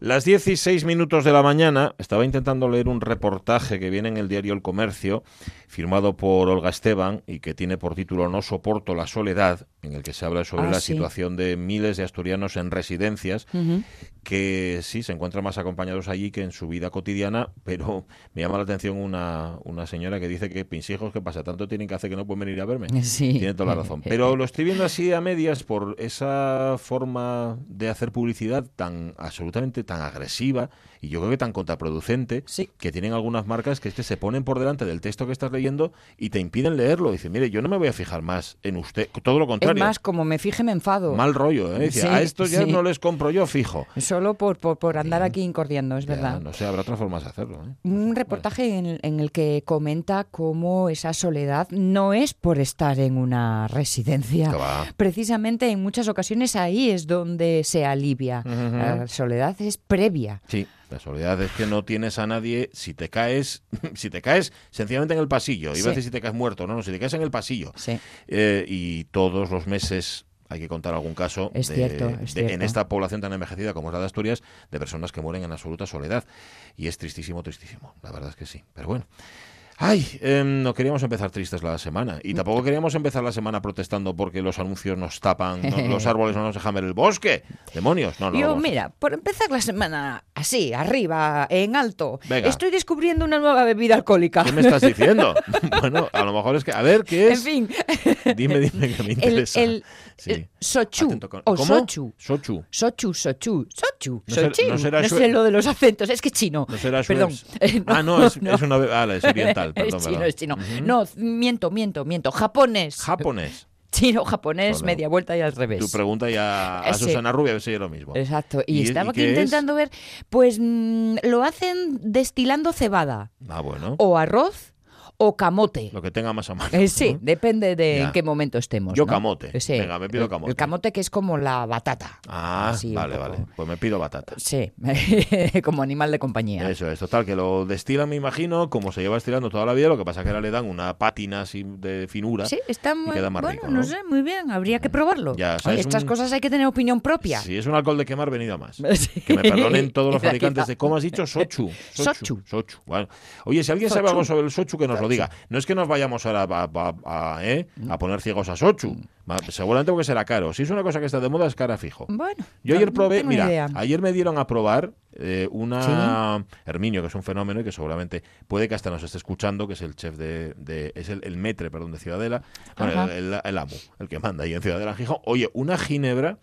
Las 16 minutos de la mañana estaba intentando leer un reportaje que viene en el diario El Comercio, firmado por Olga Esteban y que tiene por título No soporto la soledad, en el que se habla sobre Ah, la sí. situación de miles de asturianos en residencias que sí se encuentran más acompañados allí que en su vida cotidiana, pero me llama la atención una, una señora que dice que mis hijos, ¿qué pasa? Tanto tienen que hacer que no pueden venir a verme. Sí. Tiene toda la razón. Pero lo estoy viendo así a medias por esa forma de hacer publicidad tan absolutamente tan agresiva y yo creo que tan contraproducente Sí. que tienen algunas marcas que es que se ponen por delante del texto que estás leyendo y te impiden leerlo. Dice, mire, yo no me voy a fijar más en usted. Todo lo Es contrario. más, como me fije, me enfado. Mal rollo, ¿eh? Dice, Sí, a estos ya sí. no les compro yo fijo. Solo por, por, por andar aquí incordiando, es Ya, verdad. no sé, habrá otras formas de hacerlo. ¿eh? Un reportaje en, en el que comenta cómo esa soledad no es por estar en una residencia. Precisamente en muchas ocasiones ahí es donde se alivia. La soledad es previa. Sí, la soledad es que no tienes a nadie si te caes, si te caes sencillamente en el pasillo. Iba Sí. a decir si te caes muerto, no, no, si te caes en el pasillo. Sí. Eh, y todos los meses hay que contar algún caso Es de- cierto, es de- en esta población tan envejecida como es la de Asturias de personas que mueren en absoluta soledad. Y es tristísimo, tristísimo. La verdad es que sí. Pero bueno. Ay, em, no queríamos empezar tristes la semana. Y tampoco queríamos empezar la semana protestando porque los anuncios nos tapan, no- los árboles no nos dejan ver el bosque. Demonios. No, no. Yo, mira, por empezar la semana así, arriba, en alto, Venga. estoy descubriendo una nueva bebida alcohólica. ¿Qué me estás diciendo? bueno, a lo mejor es que. A ver, ¿qué En es? fin, Dime, dime que me interesa. el Sí. eh, sochu con- o ¿Cómo? sochu. Sochu. Sochu, sochu, sochu, No será- sochu. no será No sé lo de los acentos, es que chino. No será Perdón. Eh, ah, no, es, es una. Ah, es oriental, perdón. es chino, es chino. No, miento, miento, miento. Japonés. Japonés. chino, japonés, media vuelta y al revés. Tu pregunta ya a. Susana Rubia, a ver si es lo mismo. Exacto. Y, ¿Y- estaba y aquí es? intentando ver, pues mm, lo hacen destilando cebada Ah, bueno. o arroz o camote. Lo que tenga más a mano. Eh, sí, ¿no? depende de Ya. en qué momento estemos. Yo ¿no? camote. Sí. Venga, me pido camote. El camote que es como la batata. Ah, Así, vale, poco. vale. Pues me pido batata. Sí, como animal de compañía. Eso es, total, que lo destilan, me imagino, como se lleva estilando toda la vida, lo que pasa que ahora le dan una pátina así de finura. Sí, está muy queda más bueno, rico, no ¿no? sé, muy bien, habría que probarlo. Ya, o Oye, sea, es estas un- cosas hay que tener opinión propia. Si es un alcohol de quemar, venido a más. Sí. Que me perdonen todos los fabricantes de, ¿cómo has dicho? Sochu. Sochu. Sochu. Bueno. Oye, si alguien sabe Sochu. algo sobre el Sochu, que nos lo diga. No es que nos vayamos ahora a, a- a- ¿eh? a poner ciegos a Sochu. Seguramente porque será caro. Si es una cosa que está de moda, es cara fijo. Bueno, Yo ayer no probé, mira, idea. ayer me dieron a probar eh, una Herminio, que es un fenómeno y que seguramente puede que hasta nos esté escuchando, que es el chef de, de- es el, el metre, perdón, de Ciudadela, bueno, el, el- el amo, el que manda ahí en Ciudadela en Gijón. Oye, una ginebra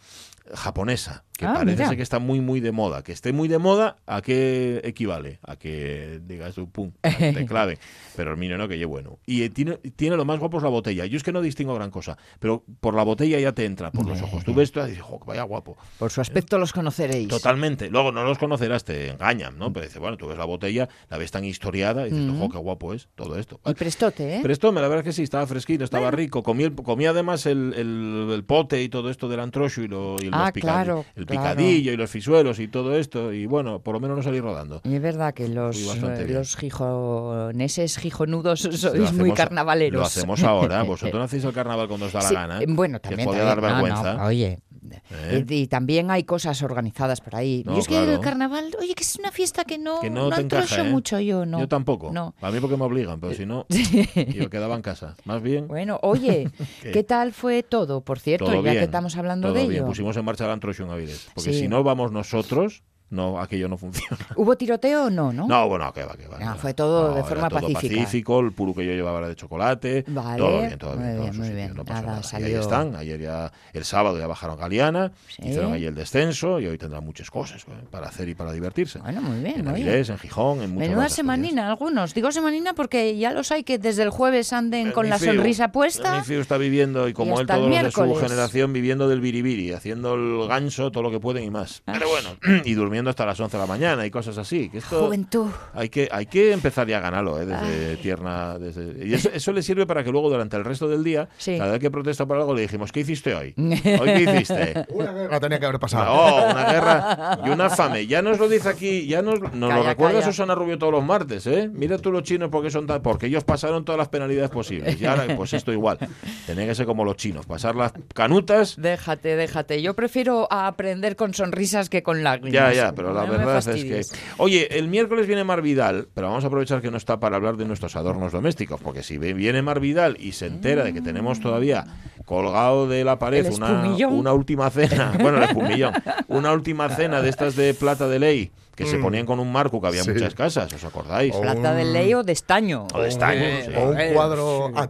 japonesa, que Ah, parece mira. que está muy, muy de moda. Que esté muy de moda, ¿a qué equivale? A que digas tú, pum, te clave. Pero Herminio no, que lleve bueno. Y eh, tiene, tiene lo más guapo es la botella. Yo es que no distingo gran cosa, pero por la botella ya te entra, por los ojos. Tú ves esto y dices, "Jo, vaya guapo. Por su aspecto los conoceréis. Totalmente. Luego no los conocerás, te engañan, ¿no? Pero dices, bueno, tú ves la botella, la ves tan historiada y dices, ojo, qué guapo es todo esto. Y prestote, ¿eh? Pero esto, la verdad es que sí, estaba fresquito, estaba rico. Comí, el- comí además el, el- el pote y todo esto del antrocho y, lo, y Ah, los claro, el claro. picadillo y los fisuelos y todo esto. Y bueno, por lo menos no salí rodando. Y es verdad que los, eh, los gijonudos gijonudos sois muy carnavaleros. Lo hacemos ahora. Vosotros no hacéis el carnaval cuando os da la Sí, gana. Bueno, que también. os podía también. dar No, no, vergüenza. oye. ¿Eh? Y, y también hay cosas organizadas por ahí. No, y es que claro. el carnaval, oye, que es una fiesta que no, Que no te encaja, ¿eh? mucho yo, ¿no? Yo tampoco. No. A mí porque me obligan, pero si no, yo quedaba en casa. Más bien. Bueno, oye, ¿Qué? ¿qué tal fue todo? Por cierto, Todo ya bien, que estamos hablando todo de bien. ello. Pusimos en marcha el Antrocho en Avilés. Porque Sí. si no vamos nosotros, no, aquello no funciona. ¿Hubo tiroteo o no, no? No, bueno, que va, que va. que Ah, fue todo de era forma todo pacífica. pacífico, el puro que yo llevaba era de chocolate. Vale, Todo bien, todo muy bien. todo bien, muy bien. No pasó Nada, nada. Y salió- ahí están. Ayer ya, el sábado ya bajaron Galeana, Sí. hicieron ahí el descenso y hoy tendrán muchas cosas eh, para hacer y para divertirse. Bueno, muy bien, en muy bien. Avilés, en Gijón, en muchas Menuda semanina, algunos. Digo semanina porque ya los hay que desde el jueves anden con Mi la Fiu, sonrisa Mi puesta. Fiu está viviendo, y como él, hasta el todos los de su generación, viviendo del biribiri, haciendo el ganso, todo lo que pueden y más. Ah. Pero bueno, y durmiendo hasta las 11 de la mañana y cosas así. Que esto Juventud. hay que, hay que empezar ya a ganarlo, ¿eh? desde tierna. Desde, y eso, eso le sirve para que luego, durante el resto del día, Sí. cada vez que protesta por algo, le dijimos, ¿qué hiciste hoy? ¿Hoy qué hiciste? Una guerra tenía que haber pasado. Oh, una guerra y una fame. Ya nos lo dice aquí, ya nos, nos lo recuerda calla. Susana Rubio todos los martes, ¿eh? Mira tú los chinos porque son tan, porque ellos pasaron todas las penalidades posibles. Y ahora, pues esto igual. Tenía que ser como los chinos, pasar las canutas. Déjate, déjate. Yo prefiero aprender con sonrisas que con lágrimas. Ya, ya, ya, pero la verdad es que... Oye, el miércoles viene Mar Vidal, pero vamos a aprovechar que no está para hablar de nuestros adornos domésticos, porque si viene Mar Vidal y se entera de que tenemos todavía colgado de la pared una, una última cena, bueno, el espumillón, una última cena de estas de plata de ley, que se Mm. ponían con un marco que había en Sí. muchas casas, ¿os acordáis? Oh. Plata de ley o de estaño. O de estaño, sí. O un cuadro a- a-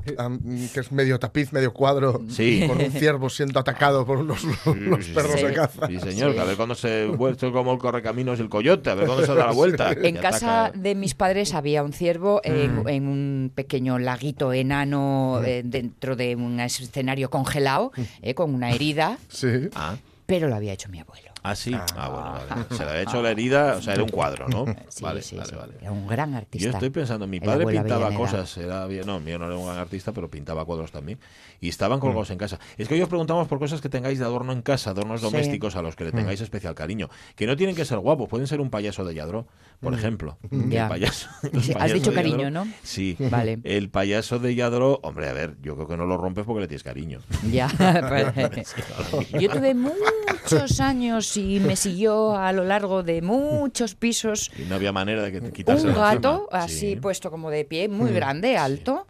que es medio tapiz, medio cuadro, Sí. con un ciervo siendo atacado por unos, perros sí. de caza. Sí, señor, a ver cuándo se vuelve como el correcaminos el coyote, a ver cuándo se da la vuelta. En casa ataca. de mis padres había un ciervo en, Mm. en un pequeño laguito enano eh, dentro de un escenario congelado, Mm. eh, con una herida, Sí. Ah, pero lo había hecho mi abuelo. Ah, sí. Ah, bueno, vale. Se le había hecho la herida, o sea, era un cuadro, ¿no? Sí, vale, sí, vale, sí. vale. Era un gran artista. Yo estoy pensando, mi padre pintaba cosas, era bien, no, mío no era un gran artista, pero pintaba cuadros también. Y estaban colgados en casa. Es que hoy os preguntamos por cosas que tengáis de adorno en casa, adornos domésticos a los que le tengáis especial cariño. Que no tienen que ser guapos, pueden ser un payaso de Yadro, por ejemplo. El Ya. payaso- el Has dicho cariño, Yadro. ¿no? Sí. Vale. El payaso de Yadro, hombre, a ver, yo creo que no lo rompes porque le tienes cariño. Ya, pues, yo tuve muchos años y me siguió a lo largo de muchos pisos Y no había manera de que te quitárselo un gato encima. así Sí. puesto como de pie, muy grande, alto,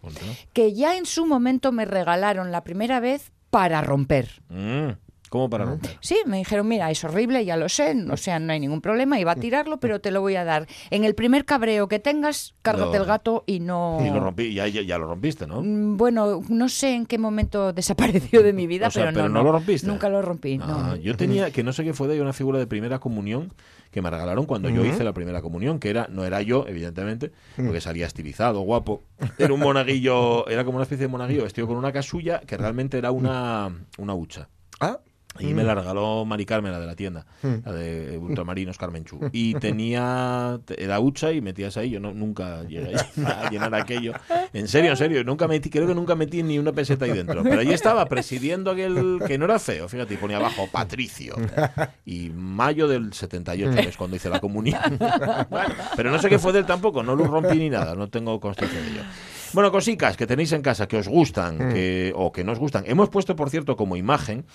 que ya en su momento me regalaron la primera vez para romper. Mm, ¿Cómo para? Sí, me dijeron, mira, es horrible, ya lo sé, o sea, no hay ningún problema, iba a tirarlo, pero te lo voy a dar. En el primer cabreo que tengas, cárgate el gato y no... Y lo rompí, ya, ya, ya lo rompiste, ¿no? Mm, Bueno, no sé en qué momento desapareció de mi vida, O sea, pero, pero no, no lo rompiste. Nunca lo rompí, no. yo tenía, que no sé qué fue de ahí, una figura de primera comunión que me regalaron cuando yo hice la primera comunión, que era, no era yo, evidentemente, porque salía estilizado, guapo. Era un monaguillo, era como una especie de monaguillo vestido con una casulla que realmente era una, una hucha. Ah, Y me la regaló Mari Carmen, la de la tienda, la de Ultramarinos Carmenchú. Y tenía, te- era hucha y metías ahí. Yo no, nunca llegué a llenar aquello. En serio, en serio. Nunca metí, creo que nunca metí ni una peseta ahí dentro. Pero allí estaba presidiendo aquel que no era feo. Fíjate, y ponía abajo Patricio. Y mayo del 78, que es cuando hice la comunión. Bueno, pero no sé qué fue de él tampoco. No lo rompí ni nada. No tengo constancia de ello. Bueno, cositas que tenéis en casa que os gustan que, o que no os gustan. Hemos puesto, por cierto, como imagen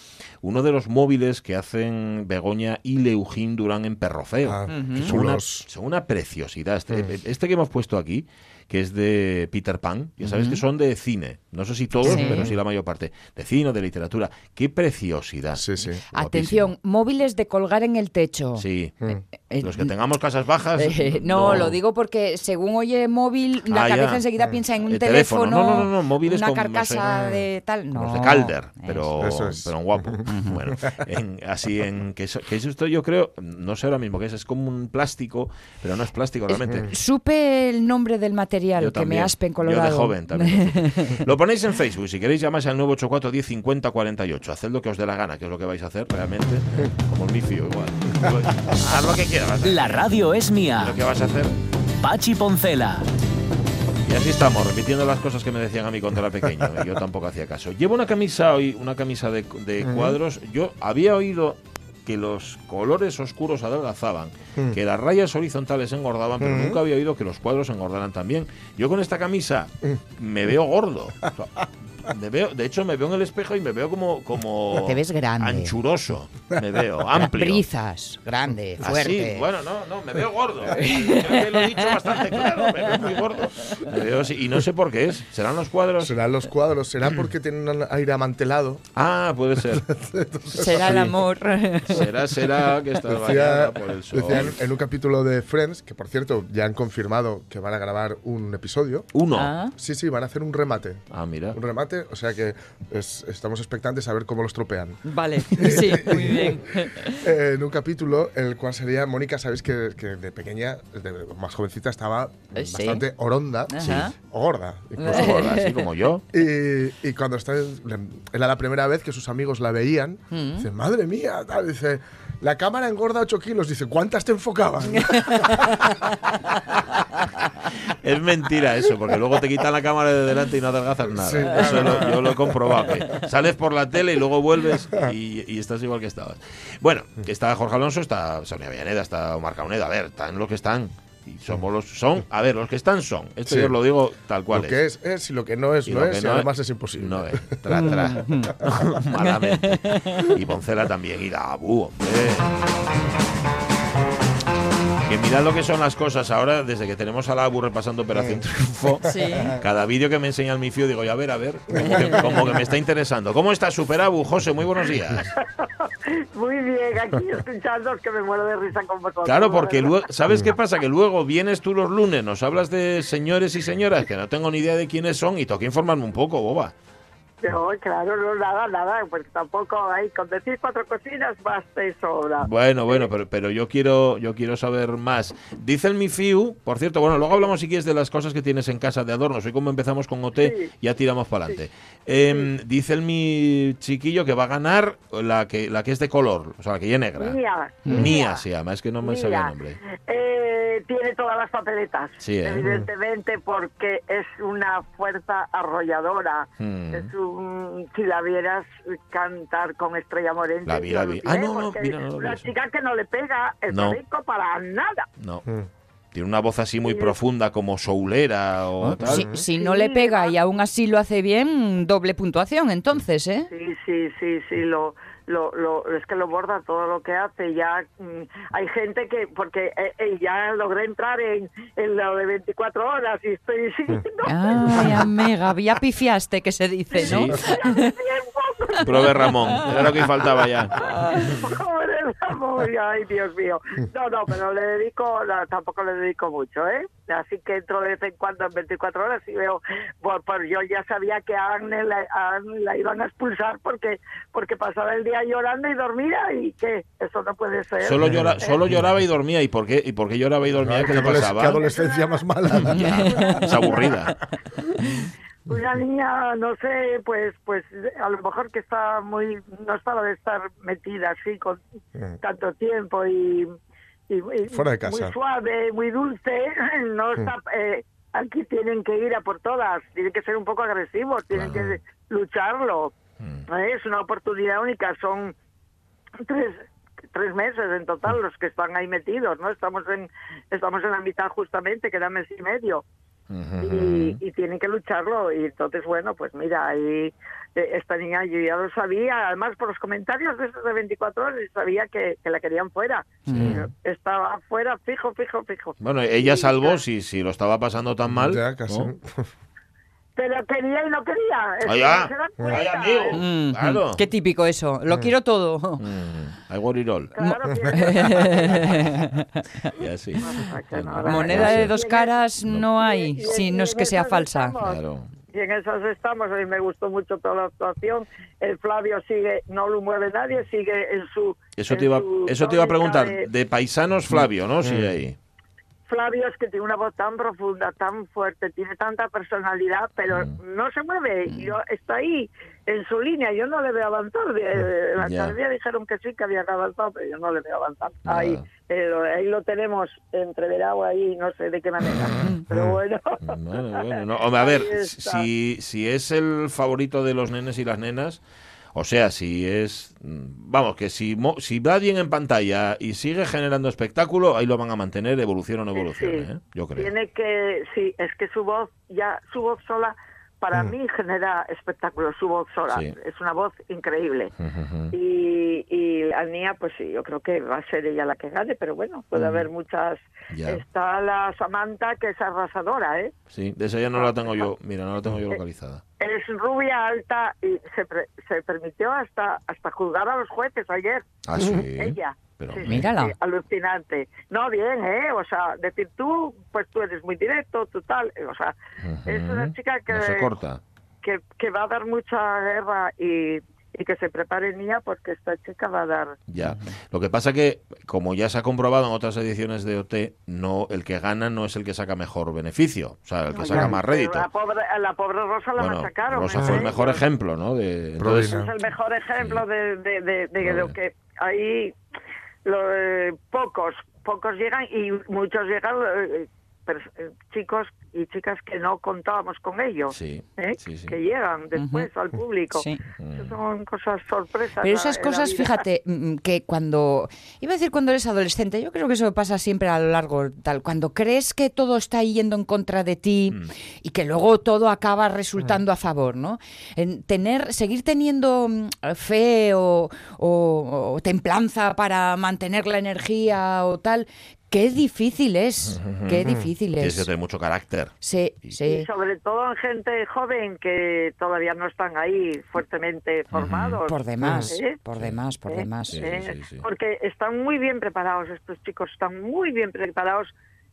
uno de los móviles que hacen Begoña y Leujín Durán en Perrofeo. ah, Son una, chulos. son una preciosidad. Este, este que hemos puesto aquí, que es de Peter Pan, ya sabes que son de cine. No sé si todos, Sí. pero sí la mayor parte. De cine o de literatura. ¡Qué preciosidad! Sí, sí. Atención, móviles de colgar en el techo. Sí. Eh, Los que tengamos casas bajas. Eh, no, lo digo porque según oye móvil, la Ah, ya. cabeza enseguida piensa en un El teléfono. teléfono, No, no, no, móviles una con, no carcasa sé, de tal. No, Los de Calder, pero, Eso es. pero en guapo. bueno, en- así en que, eso- que esto yo creo, no sé ahora mismo qué es, es como un plástico, pero no es plástico realmente. Supe el nombre del material Yo que me también. aspen Yo colorado. de joven también. lo lo ponéis en Facebook, si queréis llamáis al 984 10 50 48. Haced lo que os dé la gana, que es lo que vais a hacer realmente, como el mifio igual. Haz lo que quieras. La radio es Lo mía. que vas a hacer. Pachi Poncela. Y así estamos, repitiendo las cosas que me decían a mí cuando era pequeño. y Yo tampoco hacía caso. Llevo una camisa hoy, una camisa de, de cuadros. Yo había oído que los colores oscuros adelgazaban, que las rayas horizontales engordaban, pero nunca había oído que los cuadros engordaran también. Yo con esta camisa me veo gordo. O sea, me veo, de hecho, me veo en el espejo y me veo como, como Te ves grande. anchuroso. Me veo amplio. Brizas, grande, fuerte. Así, bueno, no, no, me veo gordo. Creo que lo he dicho bastante claro, me veo muy gordo. Me veo así, y no sé por qué es. ¿Serán los cuadros? Serán los cuadros, será porque tienen un aire amantelado. Ah, puede ser. Será el amor. Será, será que estás Decía, por el sol. decían en un capítulo de Friends, que por cierto ya han confirmado que van a grabar un episodio. Uno. Ah, Sí, sí, van a hacer un remate. Ah, mira. Un remate, o sea que es- estamos expectantes a ver cómo los tropean. vale, sí, muy bien. Eh, en un capítulo en el cual sería Mónica, sabéis que, que de pequeña, de más jovencita, estaba Eh, sí. bastante oronda Ajá. o gorda. incluso. Gorda, así como yo. Y, y cuando está, era la primera vez que sus amigos la veían, Mm. dice, madre mía, tal, dice, la cámara engorda 8 kilos, dice, ¿cuántas te enfocaban? Es mentira eso, porque luego te quitan la cámara de delante y no adelgazas nada. Sí, eso lo- yo lo he comprobado. sales por la tele y luego vuelves y, y estás igual que estabas. Bueno, está Jorge Alonso, está Sonia Villaneda, está Omar Cauneda. A ver, están los que están. Y somos los son, a ver, los que están son. Esto Sí. yo lo digo tal cual lo que es es y lo que no es Y no lo es que y no además es imposible. No es. Tra, tra. Malamente. Y Poncela también. Y Dabu, hombre. Mirad lo que son las cosas ahora, desde que tenemos a la ABU repasando Operación Triunfo, Sí. cada vídeo que me enseña el Mifio digo, ya a ver, a ver, como que, como que me está interesando. ¿Cómo está Super Abu? José, muy buenos días. Muy bien, aquí escuchando que me muero de risa con vosotros. Claro, porque luego, ¿sabes qué pasa? Que luego vienes tú los lunes, nos hablas de señores y señoras que no tengo ni idea de quiénes son y toca informarme un poco, boba. No, claro, no, nada, nada, pues tampoco hay, con decir cuatro cocinas basta y sobra. Bueno, bueno, pero, pero yo quiero yo quiero saber más. Dice el Mifiu, por cierto, bueno, luego hablamos si quieres de las cosas que tienes en casa de adornos. Hoy como empezamos con OT, Sí. ya tiramos para adelante. Em, Dice el mi chiquillo que va a ganar la que la que es de color, o sea, la que ya es negra. Mía, Nia se llama, es que no me sabía el Mía. nombre. Eh, tiene todas las papeletas, Sí, ¿eh? evidentemente, porque es una fuerza arrolladora. Hmm. Es un, si la vieras cantar con Estrella Morente. La vi, la vi. Ah, no, no, mira, no lo vi Una eso. chica que no le pega el No. para nada. No. Mm. Tiene una voz así muy profunda como soulera o tal. Si, si no le pega y aún así lo hace bien, doble puntuación entonces, ¿eh? Sí, sí, sí, sí, lo, lo, lo, es que lo borda todo lo que hace. Ya mm, hay gente que, porque eh, eh, ya logré entrar en, en lo de 24 horas y estoy siguiendo Ay, amiga, ya pifiaste que se dice, ¿no? Sí. Prove Ramón, era lo que faltaba ya. Ay, Dios mío. No, no, pero le dedico, no, tampoco le dedico mucho, ¿eh? Así que entro de vez en cuando en 24 horas y veo, pues, pues yo ya sabía que a Anne la, a Anne la iban a expulsar porque porque pasaba el día llorando y dormía y que eso no puede ser. Solo, llora, solo lloraba y dormía. ¿Y por qué, y por qué lloraba y dormía? ¿Qué le Qué adoles- pasaba? qué adolescencia más mala. Es aburrida. Una niña, no sé, pues pues a lo mejor que está muy, no estaba de estar metida así con tanto tiempo y, y- y Fuera de casa. muy suave, muy dulce, no está, eh, aquí tienen que ir a por todas, tienen que ser un poco agresivos, tienen Claro. que lucharlo. Mm. Eh, Es una oportunidad única, son tres tres meses en total los que están ahí metidos, ¿no? Estamos en estamos en la mitad justamente, queda mes y medio y, y tienen que lucharlo y entonces bueno pues mira ahí eh, esta niña yo ya lo sabía además por los comentarios de esos de 24 horas sabía que, que la querían fuera estaba fuera fijo fijo fijo Bueno, ella salvó si, si lo estaba pasando tan mal. Ya, casi. ¿no? pero quería y no quería Ay, cuenta. amigo. Mm, Claro. Qué típico eso. Lo quiero todo. Mm, I want it all. Claro, tiene- Ya sí. que no, la- Moneda de dos y caras no hay, y- y- si y no es que sea falsa. estamos. Claro. Y en esas estamos, a mí me gustó mucho toda la actuación. El Flavio sigue, no lo mueve nadie, sigue en su. Eso en te iba, su eso te iba a preguntar. de- De paisanos Flavio, ¿no? Sí, ahí. Flavio es que tiene una voz tan profunda, tan fuerte, tiene tanta personalidad, pero Mm. no se mueve. Yo, está ahí en su línea, yo no le veo avanzar. De- La academia dijeron que sí, que había que avanzar, pero yo no le veo avanzar. Ahí, eh, lo- ahí lo tenemos entreverado ahí, no sé de qué manera. pero bueno. Bueno, bueno, no. A ver, si, si es el favorito de los nenes y las nenas, o sea, si es. mm, Vamos, que si, si va bien en pantalla y sigue generando espectáculo, ahí lo van a mantener, evolucione o no evolucione, Sí. ¿eh? Yo creo. Tiene que, sí, es que su voz, ya su voz sola, para mí genera espectáculo, su voz sola. Sí. Es una voz increíble. Y, y la Nia, pues sí, yo creo que va a ser ella la que gane, pero bueno, puede haber muchas. Ya. Está la Samantha, que es arrasadora, ¿eh? Sí, de esa ya no la tengo yo. Mira, no la tengo yo localizada. Es rubia, alta y se, pre- se permitió hasta hasta juzgar a los jueces ayer. Ah, sí. Ella. Pero, Sí, sí, Mírala. sí, alucinante. No, bien, ¿eh? O sea, decir tú, pues tú eres muy directo, tú tal. O sea, es una chica que, No se corta. que, que va a dar mucha guerra y, y que se prepare Nia porque esta chica va a dar. Ya. Lo que pasa que, como ya se ha comprobado en otras ediciones de OT, no, el que gana no es el que saca mejor beneficio, o sea, el que saca Ya, más rédito. La pobre, a la pobre Rosa la Bueno, machacaron. Rosa ¿eh? fue el mejor Yo- ejemplo, ¿no? De, entonces. Es el mejor ejemplo de, de, de, de Vale. lo que ahí lo, eh, pocos, pocos llegan y muchos llegan eh, chicos y chicas que no contábamos con ellos, sí, ¿eh? sí, sí. que llegan después al público. Son cosas sorpresas. Pero esas cosas, fíjate, mm, que cuando. Iba a decir cuando eres adolescente, yo creo que eso pasa siempre a lo largo, tal. Cuando crees que todo está yendo en contra de ti Mm. y que luego todo acaba resultando a favor, ¿no? En tener, seguir teniendo mm, fe o, o- o templanza para mantener la energía o tal. Qué difícil es, qué difícil Tienes que es. tener mucho carácter. Sí, Y sí. sobre todo en gente joven que todavía no están ahí fuertemente formados. Por demás, ¿Eh? por demás, por ¿Eh? demás. Sí, sí, sí. Porque están muy bien preparados estos chicos, están muy bien preparados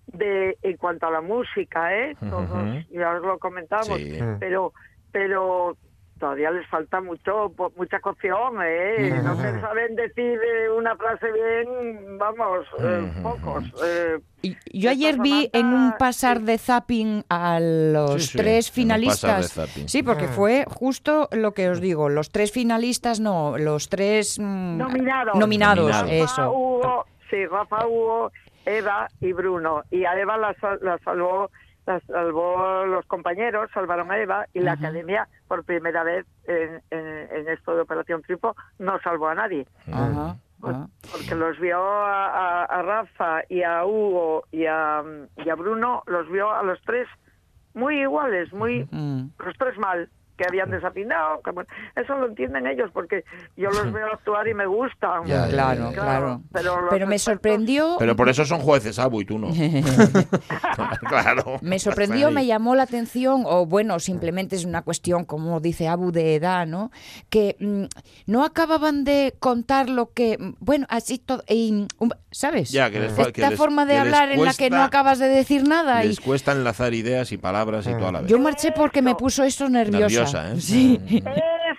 de en cuanto a la música, ¿eh? Todos, ya os lo comentamos, Sí. pero pero todavía les falta mucho mucha cocción, ¿eh? No se saben decir eh, una frase bien, vamos, eh, pocos. eh, Y- Yo ayer vi en un pasar de zapping a los Sí, sí, tres finalistas. Sí, porque fue justo lo que os digo, los tres finalistas, no, los tres mm, Nominados. Nominados, eso. Hugo, sí, Rafa, Hugo, Eva y Bruno. Y a Eva la, sal- la salvó la salvó los compañeros, salvaron a Eva y la academia por primera vez en, en- en esto de Operación Triunfo no salvó a nadie. Porque los vio a, a- a Rafa y a Hugo y a, y a Bruno, los vio a los tres muy iguales, muy los tres mal, que habían desafinado. que bueno, eso lo entienden ellos porque yo los veo actuar y me gustan. Ya, Claro, claro. Pero, me expertos- sorprendió, Pero por eso son jueces, Abu, y tú no. claro. me sorprendió, me llamó la atención, o bueno, simplemente es una cuestión, como dice Abu, de edad, ¿no? Que mm, no acababan de contar lo que, mm, bueno, así todo, y, um, ¿sabes? Ya, que les fa- que Esta les- forma de que hablar en la que no acabas de decir nada. y Les cuesta enlazar ideas y palabras y toda la vez. Yo marché porque me puso esto nerviosa. Nerviosa, ¿eh? Sí.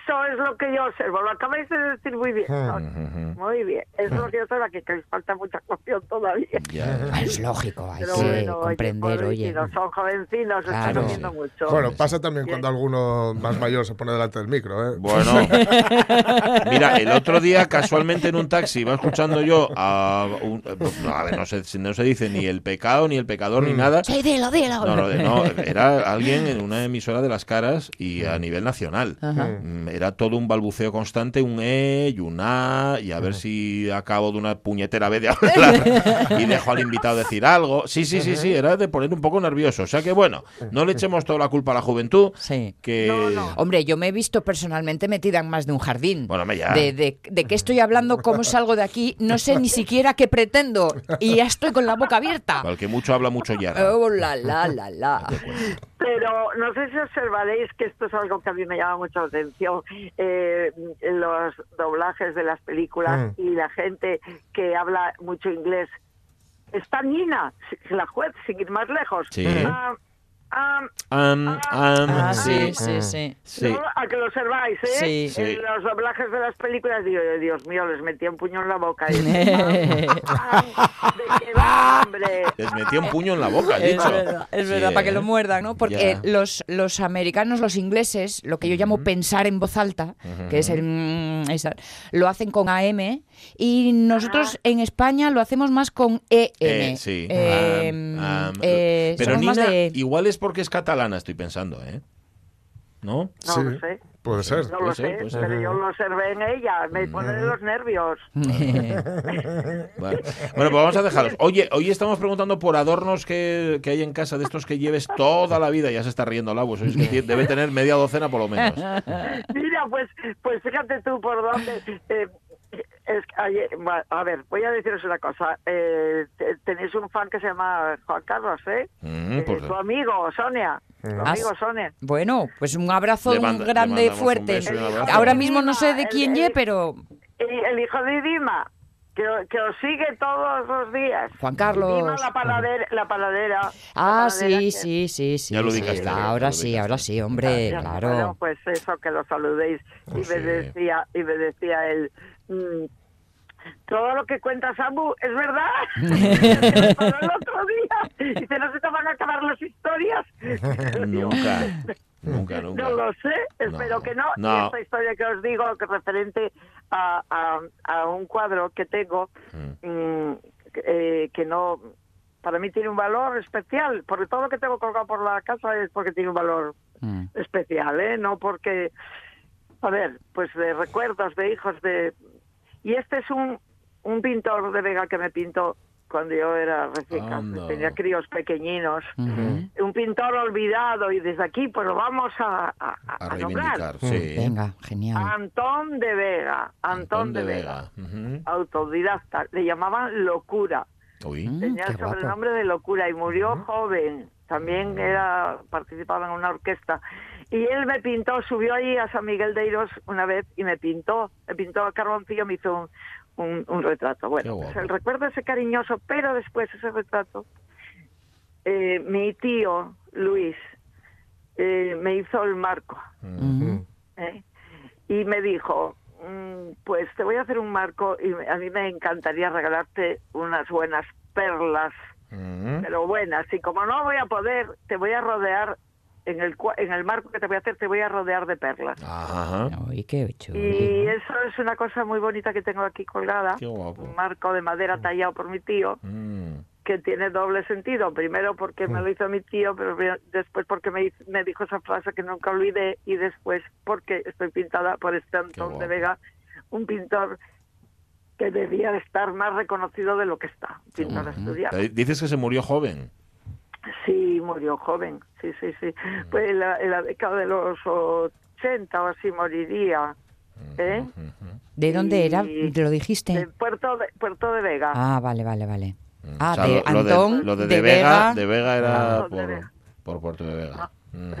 Eso es lo que yo observo. Lo acabáis de decir muy bien. Sonia. Muy bien. Es lo que yo observo, que, que les falta mucha cuestión todavía. Ya. Ah, Es lógico, hay Pero que bueno, comprender, oye. son jovencinos, están Claro. haciendo mucho. Bueno, pasa también cuando alguno más mayor se pone delante del micro, ¿eh? Bueno, mira, el otro día casualmente en un taxi iba escuchando yo a un, no, a ver, no se, no se dice ni el pecado, ni el pecador, ni nada. Sí, dilo, dilo. No, no, no, era alguien en una emisora de las caras y a nivel nacional. Mm, Era todo un balbuceo constante, un E y un A, y a ver si acabo de una puñetera vez de hablar y dejo al invitado decir algo. Sí, sí, sí, sí, era de poner un poco nervioso. O sea que bueno, no le echemos toda la culpa a la juventud, Sí. que... No, no. Hombre, yo me he visto personalmente metida en más de un jardín. Bueno, hombre, ya. De, de, de qué estoy hablando, cómo salgo de aquí, no sé ni siquiera qué pretendo. Y ya estoy con la boca abierta. Al que mucho habla, mucho ya. Oh, la, la, la, la. Pero no sé si observaréis que esto es algo que a mí me llama mucho la atención, eh, los doblajes de las películas y la gente que habla mucho inglés. Está Nina, la juez, sin ir más lejos. Sí. Ah, Am, am, Ah, sí. sí, sí, sí. Sí. no, a que lo observáis, ¿eh? Sí. Sí. En los doblajes de las películas, digo, Dios mío, les metía un puño en la boca. Y, Ah, ¿De qué va, hombre? Les metía un puño en la boca, has Es dicho. verdad, es Sí, verdad, para que ¿eh? lo muerdan, ¿no? Porque los, los americanos, los ingleses, lo que yo llamo pensar en voz alta, que es el... mm, esa, lo hacen con AM y nosotros en España lo hacemos más con EM. Eh, sí. Eh, Am, Pero Nina, de- igual es porque es catalana, estoy pensando, ¿eh? ¿No? No Sí, lo sé. Puede ser. No lo sé, ser. pero yo lo observé en ella, me pone de los nervios. Vale. Bueno, pues vamos a dejarlos. Oye, hoy estamos preguntando por adornos que, que hay en casa de estos que lleves toda la vida. Ya se está riendo la pues es que debe tener media docena por lo menos. Mira, pues, pues fíjate tú por dónde. eh, es que ayer- bueno, a ver, voy a deciros una cosa. Eh, te- tenéis un fan que se llama Juan Carlos, ¿eh? Mm, Eh, pues- tu amigo, Sonia. Tu Ah, amigo, Sonia. Bueno, pues un abrazo manda- le grande, un fuerte. y un abrazo. Ahora mismo no sé de quién el- ye, pero Y el hijo de Dima, que, que os sigue todos los días. Juan Carlos. Dima, la paladera. La paladera la Ah, paladera sí, que- sí, sí, sí. Ya lo sí, ubicaste, ya lo ahora sí, ahora sí, hombre, Ya, claro. Bueno, pues eso, que lo saludéis. Y Pues me sí. decía, y me decía él, mm, todo lo que cuenta Samu es verdad. Pero el otro día, dice, no se te van a acabar las historias. Nunca, nunca, nunca. No lo sé, espero No, que no. no. Y esta historia que os digo, que referente a, a, a un cuadro que tengo, mm, eh, que no, para mí tiene un valor especial, porque todo lo que tengo colgado por la casa es porque tiene un valor Mm. especial, ¿eh? No porque, a ver, pues de recuerdos de hijos de... Y este es un, un pintor de Vega que me pintó cuando yo era recién Anda. tenía críos pequeñinos. Un pintor olvidado y desde aquí pues lo vamos a, a, A a nombrar. sí. Venga, genial. Antón de Vega, Antón, de, Vega, autodidacta, le llamaban locura. Uy. Mm, Tenía el sobrenombre de locura y murió joven. También era participaba en una orquesta. Y él me pintó, subió ahí a San Miguel de Iros una vez y me pintó, me pintó a carboncillo, me hizo un, un, un retrato. Bueno, pues el recuerdo ese cariñoso, pero después ese retrato, eh, mi tío Luis eh, me hizo el marco. ¿eh? Y me dijo, "Mm, pues te voy a hacer un marco y a mí me encantaría regalarte unas buenas perlas, pero buenas. Y como no voy a poder, te voy a rodear, en el, cua- en el marco que te voy a hacer, te voy a rodear de perlas. Ajá. Uy, qué chulo. Y eso es una cosa muy bonita que tengo aquí colgada. Qué guapo. Un marco de madera tallado por mi tío, Mm. que tiene doble sentido. Primero porque me lo hizo mi tío, pero después porque me, hizo- me dijo esa frase que nunca olvidé y después porque estoy pintada por este Antón de Vega, un pintor que debía de estar más reconocido de lo que está. Un pintor estudiado. Eh, Dices que se murió joven. Sí, murió joven, sí, sí, sí. Mm. Pues en la, en la década de los 80 o así moriría. ¿eh? ¿De dónde era? y- ¿Te lo De dijiste? Puerto de, Puerto de Vega. Ah, vale, vale, vale. Ah, O sea, de lo, lo Antón, lo de, de de Vega, Vega. de Vega era de por, Vega. por Puerto de Vega.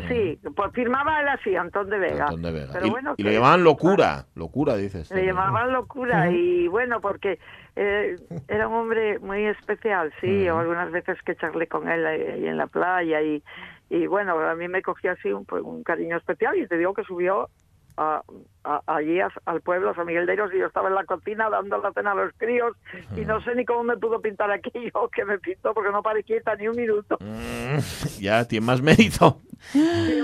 Sí, pues firmaba él así, Antón de Vega. Antón de Vega. Pero y, bueno, y lo llamaban locura, locura dices. Le llamaban locura y bueno, porque eh, era un hombre muy especial, sí, o algunas veces que charlé con él ahí en la playa y, y bueno, a mí me cogió así un, pues, un cariño especial y te digo que subió a, a- allí a- al pueblo, a San Miguel de Iros, y yo estaba en la cocina dando la cena a los críos y no sé ni cómo me pudo pintar aquello que me pintó porque no paré quieta ni un minuto. Mm, ya, tiene más mérito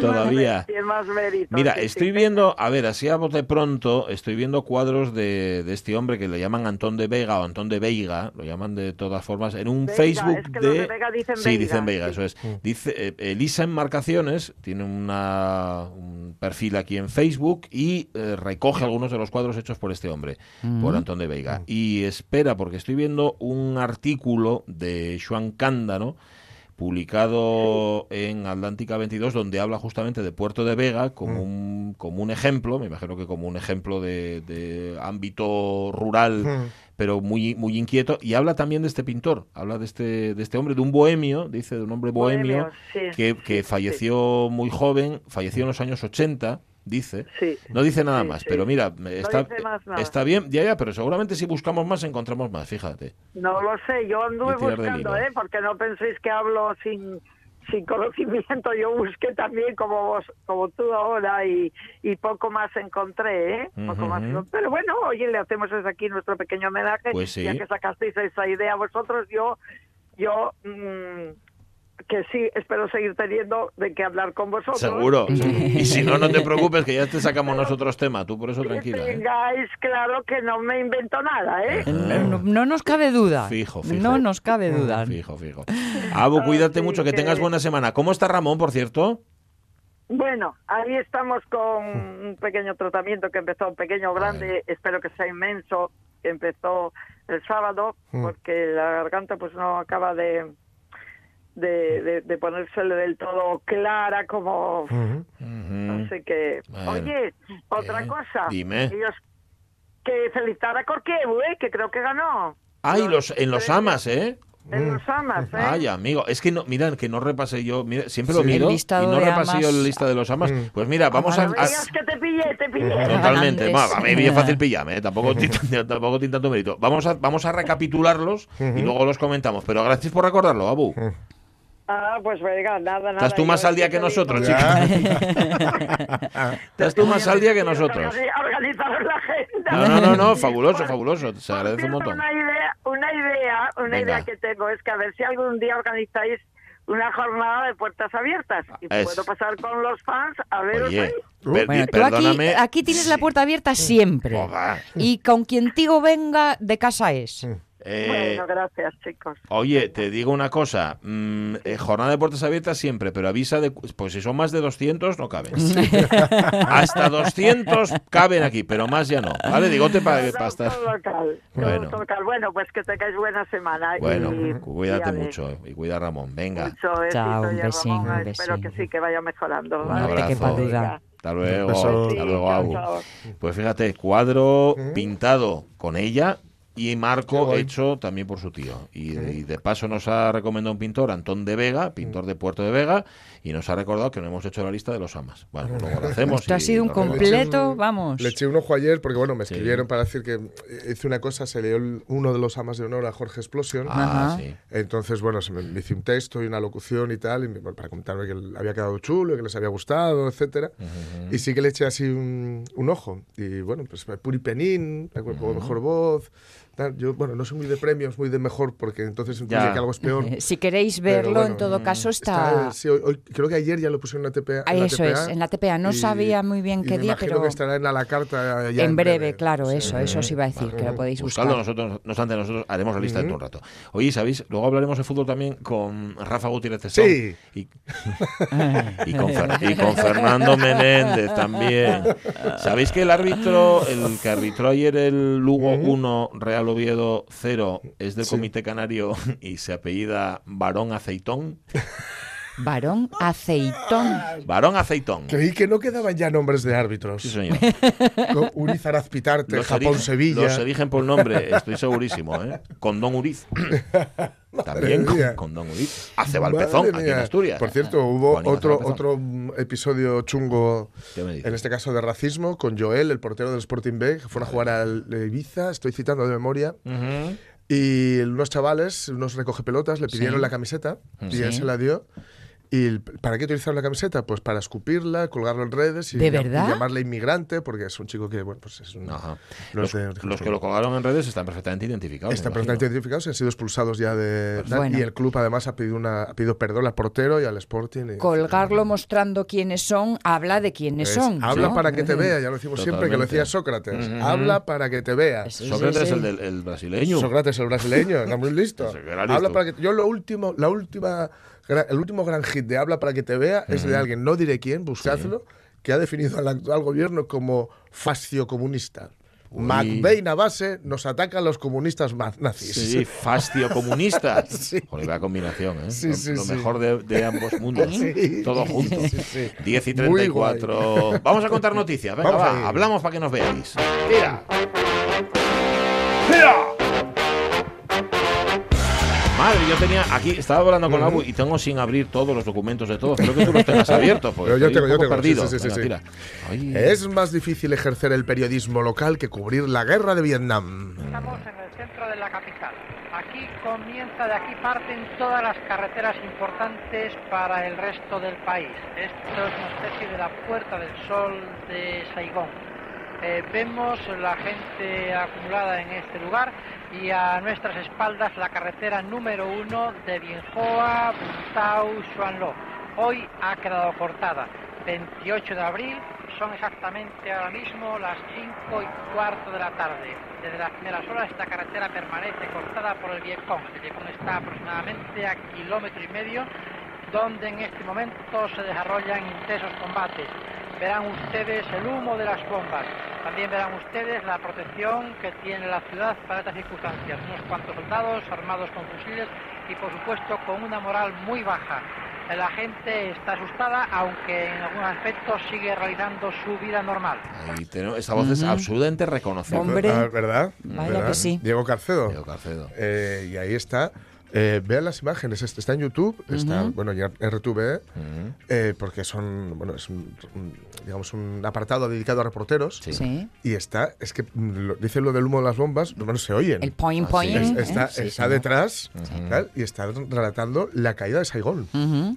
todavía. Tiene más mérito. Mira, sí, sí. estoy viendo, a ver, así a bote pronto, estoy viendo cuadros de, de este hombre que le llaman Antón de Vega o Antón de Veiga, lo llaman de todas formas, en un Veiga, Facebook es que los de Vega dicen sí, Veiga, dicen Veiga, sí. eso es. Dice eh, Elisa Enmarcaciones, tiene una, un perfil aquí en Facebook y eh, recoge algunos de los cuadros hechos por este hombre, por Antón de Veiga. Y espera, porque estoy viendo un artículo de Joan Cándano, publicado en Atlántica 22, donde habla justamente de Puerto de Vega como, un, como un ejemplo, me imagino que como un ejemplo de, de ámbito rural, pero muy, muy inquieto, y habla también de este pintor, habla de este, de este hombre, de un bohemio, dice, de un hombre bohemio, Bohemio, sí, que, que sí, falleció muy joven, falleció en los años 80, dice. Sí. No dice nada Sí, más, sí. pero mira, está, más nada. está bien, ya, ya, pero seguramente si buscamos más encontramos más, fíjate. No lo sé, yo anduve buscando. ¿eh? Porque no penséis que hablo sin, sin conocimiento. Yo busqué también como vos, como tú ahora y, y poco más encontré, ¿eh? Poco más Ujú. encontré. Pero bueno, oye, le hacemos desde aquí nuestro pequeño homenaje. Pues sí. Ya que sacasteis esa idea vosotros, yo, yo mm, que sí, espero seguir teniendo de qué hablar con vosotros. Seguro. Y- si no, no te preocupes, que ya te sacamos nosotros tema. Tú por eso que tranquila. ¿eh? tengáis claro que no me invento nada, ¿eh? No, no- no nos cabe duda. Fijo, fijo. No nos cabe duda. Fijo, fijo. Abu, cuídate Así mucho, que que- tengas buena semana. ¿Cómo está Ramón, por cierto? Bueno, ahí estamos con un pequeño tratamiento que empezó pequeño o grande, espero que sea inmenso, que empezó el sábado, porque la garganta pues no acaba de de, de, de ponérsele del todo clara como Ujú. no sé qué. Bueno. Oye, otra ¿Qué? cosa. Dime. Ellos que felicitar a Corquebu, ¿eh? que creo que ganó. Ay, los, en los amas, ¿eh? En los amas, ¿eh? Ay, amigo, es que no, mira, que no repasé yo, mira, siempre lo Sí. miro El y no repasé yo la lista de los amas. Mm. Pues mira, vamos a, No a- digas que te pillé, te pillé. Totalmente, a mí es fácil pillarme, ¿eh? tampoco, tiene- tampoco tiene tanto mérito. Vamos a, vamos a recapitularlos y luego los comentamos. Pero gracias por recordarlo, Abu. Ah, pues venga, nada, nada. Estás tú más al día que nosotros, chica. Estás tú más al día que nosotros. Organizaros la agenda. No, no, no, no, fabuloso, por- fabuloso. Se por agradece un montón. Una idea, una idea, una idea que tengo es que a ver si algún día organizáis una jornada de puertas abiertas y Es- puedo pasar con los fans a veros Oye, per- Bueno, tú aquí, perdóname. aquí tienes la puerta abierta siempre. Joder. Y con quien Tigo venga, de casa es. Eh, Bueno, gracias, chicos. Oye, te digo una cosa, mm, eh, jornada de puertas abiertas siempre, pero avisa de, pues si son más de 200 no caben. Hasta 200 caben aquí, pero más ya no. ¿Vale? Digote para Todo estar. local, todo Bueno. local. Bueno, pues que tengáis buena semana. Bueno, y, cuídate y mucho y cuida a Ramón. Venga, Mucho Chao, un besín, Ramón, un Espero que sí, que vaya mejorando. un ¿vale? No te abrazo. Hasta luego, hasta luego, Abu. Pues fíjate, cuadro pintado con ella Y Marco hecho también por su tío. Y, y de paso nos ha recomendado un pintor, Antón de Vega, pintor de Puerto de Vega, y nos ha recordado que no hemos hecho la lista de los amas. Bueno, luego lo hacemos. Esto ha y sido un completo, un- vamos. Le eché un ojo ayer porque, bueno, me Sí. escribieron para decir que hice una cosa, se leyó el- uno de los amas de honor a Jorge Explosion. Ah, sí. Entonces, bueno, se me me hice un texto y una locución y tal, y me- para comentarme que le había quedado chulo, y que les había gustado, etcétera. Y sí que le eché así un, un ojo. Y bueno, pues Puri Penín, como mejor voz. Yo, bueno, no soy muy de premios, muy de mejor, porque entonces incluye Ya. que algo es peor. Si queréis verlo, bueno, en todo mm, caso Está, está... sí, hoy, hoy- creo que ayer ya lo pusieron en la TPA. Ah, en la eso TPA, es, en la TPA. No y- sabía muy bien y qué me día, imagino pero que estará en la, la carta ya en breve, claro, Sí. eso, eso os iba a decir, que lo podéis buscar. Buscadlo nosotros, no obstante, nosotros haremos la lista dentro de un rato. Oye, ¿sabéis? Luego hablaremos de fútbol también con Rafa Gutiérrez Testón Sí. y, y, con Fer- y con Fernando Menéndez también. ¿Sabéis que el árbitro, el que arbitró ayer el Lugo 1, Real Oviedo 0, es del Sí. Comité Canario y se apellida Barón Aceitón? Varón aceitón. Barón Aceitón. Creí que no quedaban ya nombres de árbitros. Sí, señor. Con Uriz Arazpitarte, Los Japón, Sevilla. Los eligen por nombre, estoy segurísimo, ¿eh? Con Don Uriz. También con, con Don Uriz. Hace Valpezón, aquí en. Asturias. Por cierto, hubo otro, otro mm, episodio chungo, en este caso de racismo, con Joel, el portero del Sporting B, que fueron a jugar al Ibiza, estoy citando de memoria, y unos chavales, unos recoge pelotas, le pidieron Sí. la camiseta y Sí. él se la dio. ¿Y el- para qué utilizaron la camiseta? Pues para escupirla, colgarlo en redes y, ¿De y verdad? llamarle inmigrante, porque es un chico que, bueno, pues es un... Ajá. no Los, es de- los que lo colgaron en redes están perfectamente identificados. Están perfectamente identificados y han sido expulsados ya de... Bueno. Y el club además ha pedido, una, ha pedido perdón al portero y al Sporting. y- Colgarlo mostrando quiénes son, habla de quiénes Es, son. habla ¿no? para que te vea, ya lo decimos siempre, que lo decía. Sócrates. Habla para que te vea. Sí, Sócrates, sí, sí. el del el brasileño. Sócrates, el brasileño, era muy listo. Habla para que yo lo último, la última, el último gran hit de habla para que te vea es de alguien, no diré quién, buscadlo, que ha definido al actual gobierno como fascio comunista. McBain a base nos ataca a los comunistas nazis. Sí, fastio comunista. Sí. Joder, combinación, ¿eh? Sí, lo sí, lo sí. mejor de, de ambos mundos. Sí. Todo junto. Sí, sí. 10 y Muy guay. 34. Vamos a contar noticias. Venga, Vamos va, hablamos para que nos veáis. Tira. Tira. Madre, yo tenía aquí, estaba hablando con Abu y tengo sin abrir todos los documentos de todos. Espero que tú los tengas abiertos. Pero yo estoy tengo, yo tengo. perdido. Sí, sí, sí, Venga, sí. tira. Ay. Es más difícil ejercer el periodismo local que cubrir la guerra de Vietnam. Estamos en el centro de la capital. Aquí comienza, de aquí parten todas las carreteras importantes para el resto del país. Esto es una especie de la Puerta del Sol de Saigón. Eh, vemos la gente acumulada en este lugar y a nuestras espaldas la carretera número uno de Bienjoa, Buntao, Xuanló. Hoy ha quedado cortada. 28 de abril, son exactamente ahora mismo las 5 y cuarto de la tarde. Desde las primeras horas esta carretera permanece cortada por el Vietcong. El Vietcong está aproximadamente a kilómetro y medio, donde en este momento se desarrollan intensos combates. Verán ustedes el humo de las bombas. También verán ustedes la protección que tiene la ciudad para estas circunstancias. Unos cuantos soldados armados con fusiles y por supuesto con una moral muy baja. La gente está asustada, aunque en algunos aspectos sigue realizando su vida normal. Ahí tenemos- esta voz es Ujú. absolutamente reconocible. Hombre. Ah, ¿Verdad? Vaya ¿Verdad? que sí. Diego Carcedo. Diego Carcedo. Eh, y ahí está. Eh, vean las imágenes, este está en YouTube, está, Ujú. bueno, ya en RTV, Ujú. eh, porque son, bueno, es un, un, digamos, un apartado dedicado a reporteros. Sí. Sí. Y está, es que lo- dice lo del humo de las bombas, no se oyen. El point Ah, point. ¿eh? está Sí, está señor. detrás tal, y está relatando la caída de Saigón.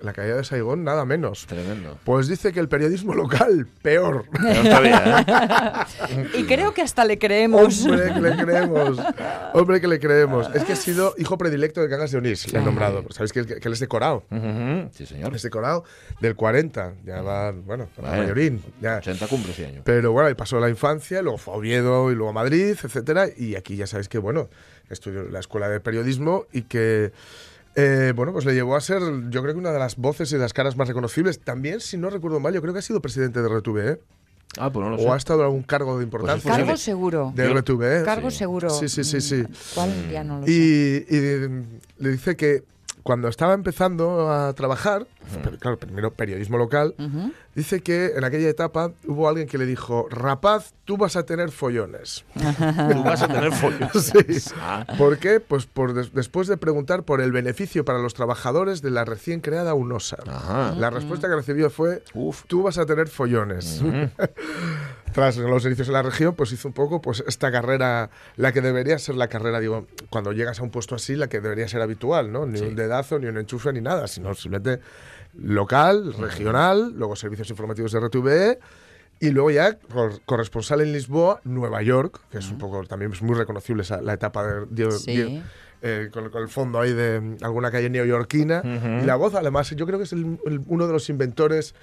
La caída de Saigón, nada menos. Tremendo. Pues dice que el periodismo local, peor. ¿eh? Y creo que hasta le creemos. Hombre, que le creemos. Hombre, que le creemos. Es que ha sido hijo predilecto de Cangas de Onís, le han nombrado. Sabéis que, que él es decorado. Ujú. Sí, señor. Es decorado del 40. Ya va, bueno, Vale. mayorín. Ya. 80 cumple ese año. Pero bueno, ahí pasó la infancia, luego fue a Oviedo y luego a Madrid, etcétera. Y aquí ya sabéis que, bueno, estudió en la escuela de periodismo y que, eh, bueno, pues le llevó a ser, yo creo que una de las voces y de las caras más reconocibles. También, si no recuerdo mal, yo creo que ha sido presidente de RTV, ¿eh? Ah, pues no lo O ha estado en algún cargo de importancia. posible. Cargo seguro. de RTV, ¿eh? Cargo Sí. seguro. Sí, sí, sí, sí. ¿Cuál? Ya no lo sé. Y le dice que cuando estaba empezando a trabajar, claro, primero periodismo local, dice que en aquella etapa hubo alguien que le dijo, rapaz, tú vas a tener follones. Tú vas a tener follones. Sí. Ah. ¿Por qué? Pues por des- después de preguntar por el beneficio para los trabajadores de la recién creada UNOSA. Ajá. La respuesta que recibió fue, Uf. tú vas a tener follones. Tras los inicios en la región, pues hizo un poco pues esta carrera, la que debería ser la carrera, digo, cuando llegas a un puesto así, la que debería ser habitual, ¿no? Ni un dedazo, ni un enchufe, ni nada, sino simplemente local, regional, luego servicios informativos de RTVE, y luego ya cor- corresponsal en Lisboa, Nueva York, que es un poco, también es muy reconocible esa, la etapa de, de- Sí. de- eh, con, con el fondo ahí de alguna calle neoyorquina. Y la voz, además, yo creo que es el- el- uno de los inventores,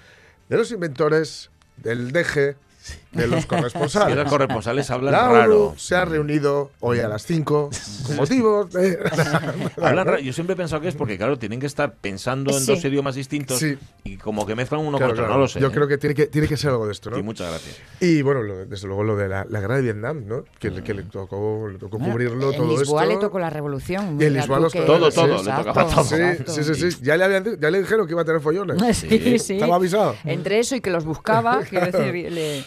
de los inventores del DG, de los corresponsales. los corresponsales hablan La raro. ONU se ha reunido hoy a las 5 con motivos de... Hablan raro. Yo siempre he pensado que es porque, claro, tienen que estar pensando en Sí. dos idiomas distintos Sí. y como que mezclan uno Claro, con otro. claro. No lo sé. Yo ¿eh? creo que tiene, que tiene que ser algo de esto, ¿no? Sí, muchas gracias. Y bueno, lo- desde luego lo de la, la guerra de Vietnam, ¿no? Que, le- que le tocó, le tocó Bueno, en en Lisboa esto. le tocó la revolución. Y en Lisboa los. Todo, todo, le Exacto, tocaba todo. Sí, sí, sí, sí. Ya le, habían ya le dijeron que iba a tener follones. Sí, sí. Estaba avisado. Entre eso y que los buscaba, quiero decir, le-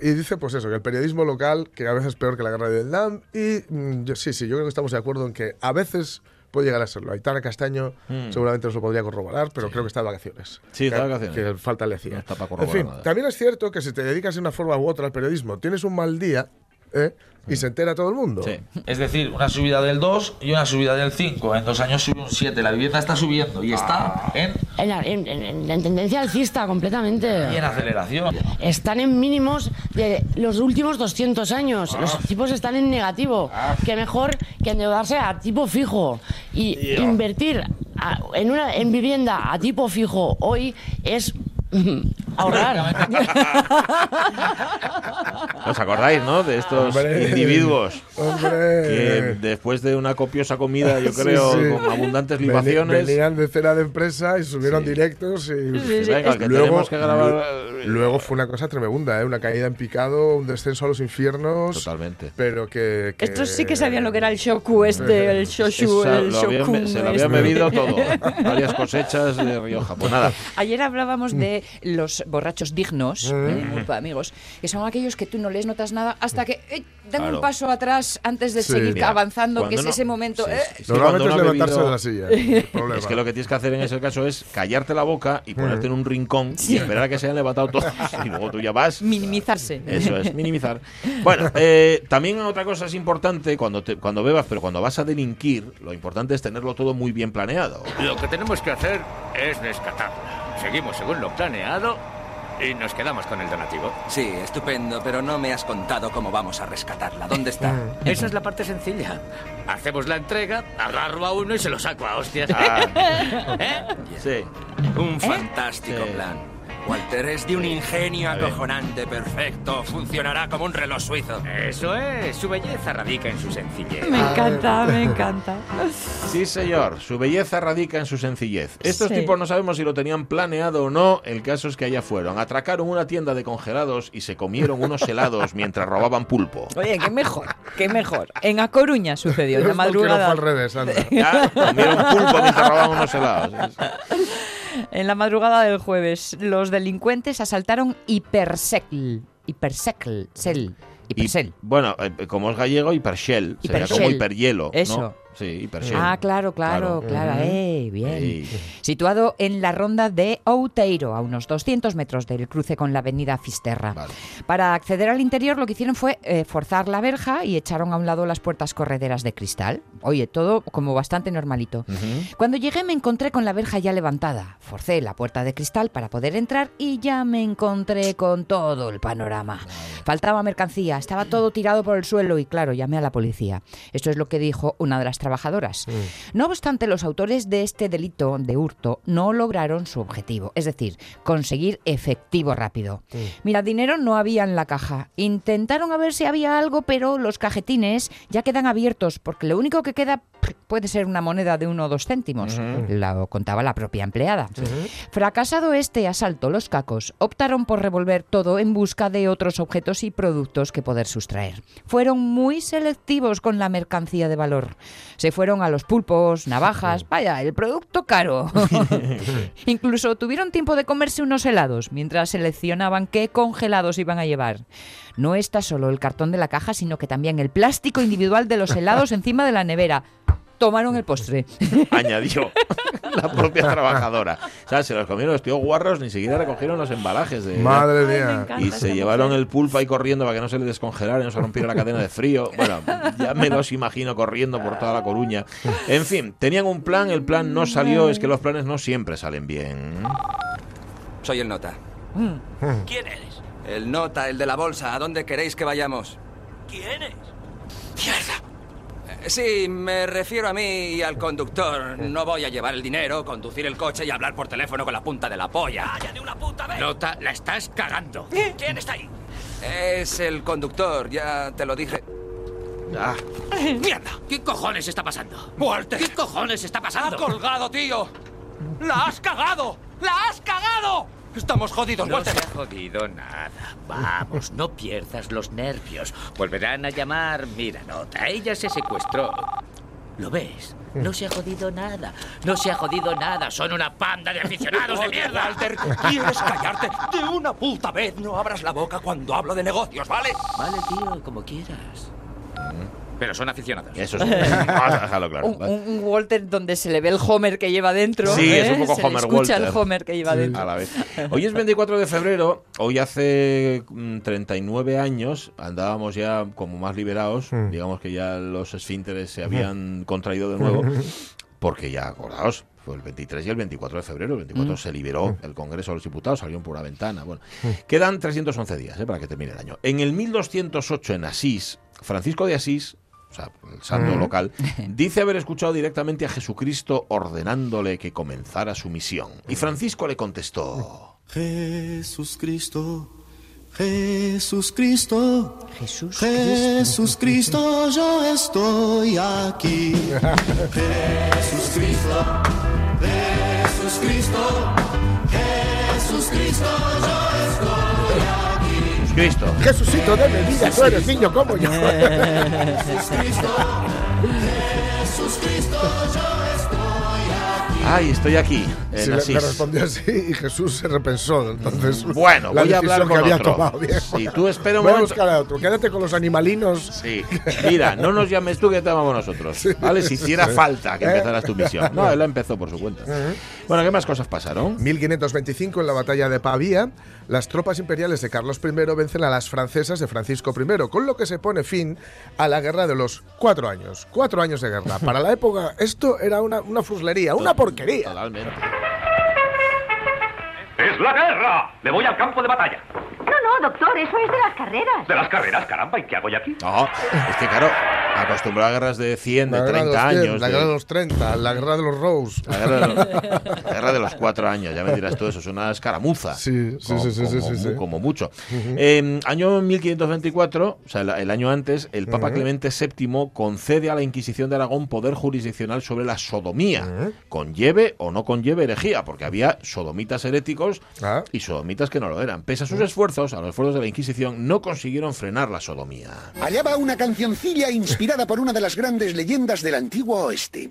Y dice, pues eso, que el periodismo local, que a veces es peor que la guerra de Vietnam. Y mm, yo, sí, sí, yo creo que estamos de acuerdo en que a veces puede llegar a serlo. Aitana Castaño seguramente nos lo podría corroborar, pero creo que está de vacaciones. Hmm. Sí, está de vacaciones. Que falta le hacía. No está para en corroborar fin, nada. también es cierto que si te dedicas de una forma u otra al periodismo, tienes un mal día ¿eh? y se entera todo el mundo. Sí. Es decir, una subida del 2 y una subida del 5. En dos años sube un 7. La vivienda está subiendo y está en, En, la- en- en- en tendencia alcista completamente. y en aceleración. Están en mínimos de los últimos 200 años. Los tipos están en negativo. Que mejor que endeudarse a tipo fijo. Y invertir a- en, una, en vivienda a tipo fijo hoy es ahorrar. ¿Os acordáis, no? De estos Hombre. individuos que ¡Hombre! después de una copiosa comida, yo Sí, creo, sí. con abundantes libaciones, Venían de cena de empresa y subieron Sí. directos y... venga, que Luego- tenemos que grabar. Luego fue una cosa tremenda, ¿eh? una caída en picado, un descenso a los infiernos. Totalmente. Pero que, que- Estos sí que sabían lo que era el shoku este, el shoshu, Esa- el lo habían- shokun. se lo habían este. bebido todo. Varias cosechas de Rioja. Pues nada, Ayer hablábamos de los borrachos dignos, Mm. de amigos, que son aquellos que tú no les notas nada hasta que eh, dan Claro. un paso atrás antes de Sí. seguir Mira, avanzando, que es no- ese momento. sí, eh, sí, sí, Normalmente es levantarse bebido- de la silla. el. Es que lo que tienes que hacer en ese caso es callarte la boca y ponerte en un rincón y esperar a que se hayan levantado todos y luego tú ya vas. minimizarse. Eso es, minimizar. Bueno, eh, también otra cosa es importante cuando, te- cuando bebas, pero cuando vas a delinquir, lo importante es tenerlo todo muy bien planeado. Lo que tenemos que hacer es rescatarla. Seguimos según lo planeado y nos quedamos con el donativo. Sí, estupendo, pero no me has contado cómo vamos a rescatarla. ¿Dónde está? Esa es la parte sencilla. Hacemos la entrega, agarro a uno y se lo saco a hostias. Ah, ¿Eh? sí. Un fantástico Sí. plan. Walter es de un ingenio acojonante, perfecto. Funcionará como un reloj suizo. Eso es, su belleza radica en su sencillez. Me encanta, me encanta. Sí, señor. Su belleza radica en su sencillez. Estos Sí. tipos no sabemos si lo tenían planeado o no. El caso es que allá fueron. Atracaron una tienda de congelados y se comieron unos helados mientras robaban pulpo. Oye, qué mejor, qué mejor. En A Coruña sucedió, en la porque no fue madrugada. al revés, anda. Ya, comieron pulpo mientras robaban unos helados. En la madrugada del jueves, los delincuentes asaltaron Hipersecl. Hipersecl, Sel. Y, Hipersel. bueno, eh, como es gallego, hipershell. Sería Hipershell. como hiperhielo. ¿no? Eso. Sí. Ah, claro, claro, claro. Eh, bien. Situado en la ronda de Outeiro, a unos 200 metros del cruce con la avenida Fisterra. Vale. Para acceder al interior lo que hicieron fue eh, forzar la verja y echaron a un lado las puertas correderas de cristal. Oye, todo como bastante normalito. Cuando llegué me encontré con la verja ya levantada. Forcé la puerta de cristal para poder entrar y ya me encontré con todo el panorama. Faltaba mercancía, estaba todo tirado por el suelo y claro, llamé a la policía. Esto es lo que dijo una de las trabajadoras. No obstante, los autores de este delito de hurto no lograron su objetivo, es decir, conseguir efectivo rápido. Mira, dinero no había en la caja. Intentaron a ver si había algo, pero los cajetines ya quedan abiertos porque lo único que queda puede ser una moneda de uno o dos céntimos. Lo contaba la propia empleada. Fracasado este asalto, los cacos optaron por revolver todo en busca de otros objetos y productos que poder sustraer. Fueron muy selectivos con la mercancía de valor. Se fueron a los pulpos, navajas, vaya, el producto caro. Incluso tuvieron tiempo de comerse unos helados mientras seleccionaban qué congelados iban a llevar. No está solo el cartón de la caja, sino que también el plástico individual de los helados encima de la nevera. Tomaron el postre. Añadió la propia trabajadora. O sea, se los comieron los tíos guarros, ni siquiera recogieron los embalajes de. Madre mía. Y se llevaron el pulpo ahí corriendo para que no se le descongelara y no se rompiera la cadena de frío. Bueno, ya me los imagino corriendo por toda la Coruña. En fin, tenían un plan, el plan no salió, es que los planes no siempre salen bien. Soy el nota. ¿Quién eres? El nota, el de la bolsa. ¿A dónde queréis que vayamos? ¿Quién es? Eh, Sí, me refiero a mí y al conductor. No voy a llevar el dinero, conducir el coche y hablar por teléfono con la punta de la polla. ¡Vaya de una puta vez! Nota, la estás cagando. ¿Quién está ahí? Es el conductor, ya te lo dije. Ah, ¡Mierda! ¿Qué cojones está pasando? ¡Walter! ¿Qué cojones está ¡Ha pasando? colgado, tío! ¡La has cagado! ¡La has cagado! Estamos jodidos, No Walter. se ha jodido nada. Vamos, no pierdas los nervios. Volverán a llamar. Mira, nota, ella se secuestró. ¿Lo ves? No se ha jodido nada. No se ha jodido nada. Son una panda de aficionados de mierda. Walter, ¿quieres callarte? De una puta vez no abras la boca cuando hablo de negocios, ¿vale? Vale, tío, como quieras. Pero son aficionados. eso sí. Vamos a dejarlo claro. Un, un- un Walter donde se le ve el Homer que lleva dentro. Sí, es un ¿eh? poco Se le Homer escucha Walter. el Homer que lleva dentro. A la vez. Hoy es 24 de febrero, hoy hace mm, 39 años, andábamos ya como más liberados, digamos que ya los esfínteres se habían contraído de nuevo, porque ya, acordaos, fue el 23 y el 24 de febrero, el 24 se liberó el Congreso de los Diputados, salieron por una ventana. Bueno, quedan 311 días eh, para que termine el año. En el 1208 en Asís, Francisco de Asís, o sea, el santo local, dice haber escuchado directamente a Jesucristo ordenándole que comenzara su misión. Y Francisco le contestó. Jesús Cristo, Jesús Cristo, Jesús. Jesús Cristo, yo estoy aquí. Jesús Cristo, Jesús Cristo, Jesús Cristo, yo estoy aquí. Cristo. Jesucito de mi vida, tú eres niño como yo. Jesús Cristo, Jesús Cristo, yo. Ay, estoy aquí, en Sí, le, le respondió así y Jesús se repensó. Entonces, Bueno, la voy a hablar con que otro. tomado. Sí, tú espera un Voy a momento. buscar a otro. Quédate con los animalinos. Sí. Mira, no nos llames tú que te llamamos nosotros. ¿Vale? Si hiciera falta que empezaras tu misión. No, él la empezó por su cuenta. Bueno, ¿qué más cosas pasaron? 1525, en la batalla de Pavía, las tropas imperiales de Carlos I vencen a las francesas de Francisco I, con lo que se pone fin a la guerra de los cuatro años. Cuatro años de guerra. Para la época, esto era una, una fuslería, una porquería. Totalmente. ¡Es la guerra! Me voy al campo de batalla. No, no, doctor, eso es de las carreras. De las carreras, caramba, ¿y qué hago yo aquí? No, es que claro, acostumbrado a guerras de 100, de La guerra de 30 los 100, años. la de- guerra de los 30, la guerra de los Rose. La guerra, de los, la guerra de los cuatro años, ya me dirás tú, eso es una escaramuza. Sí, sí, como, sí, sí, sí, como sí, como mucho. Eh, año 1524, o sea, el, el año antes, el Papa Clemente VII concede a la Inquisición de Aragón poder jurisdiccional sobre la sodomía, conlleve o no conlleve herejía, porque había sodomitas heréticos Ah. y sodomitas que no lo eran. Pese a sus esfuerzos, a los esfuerzos de la Inquisición, no consiguieron frenar la sodomía. Allá va una cancioncilla inspirada por una de las grandes leyendas del antiguo oeste.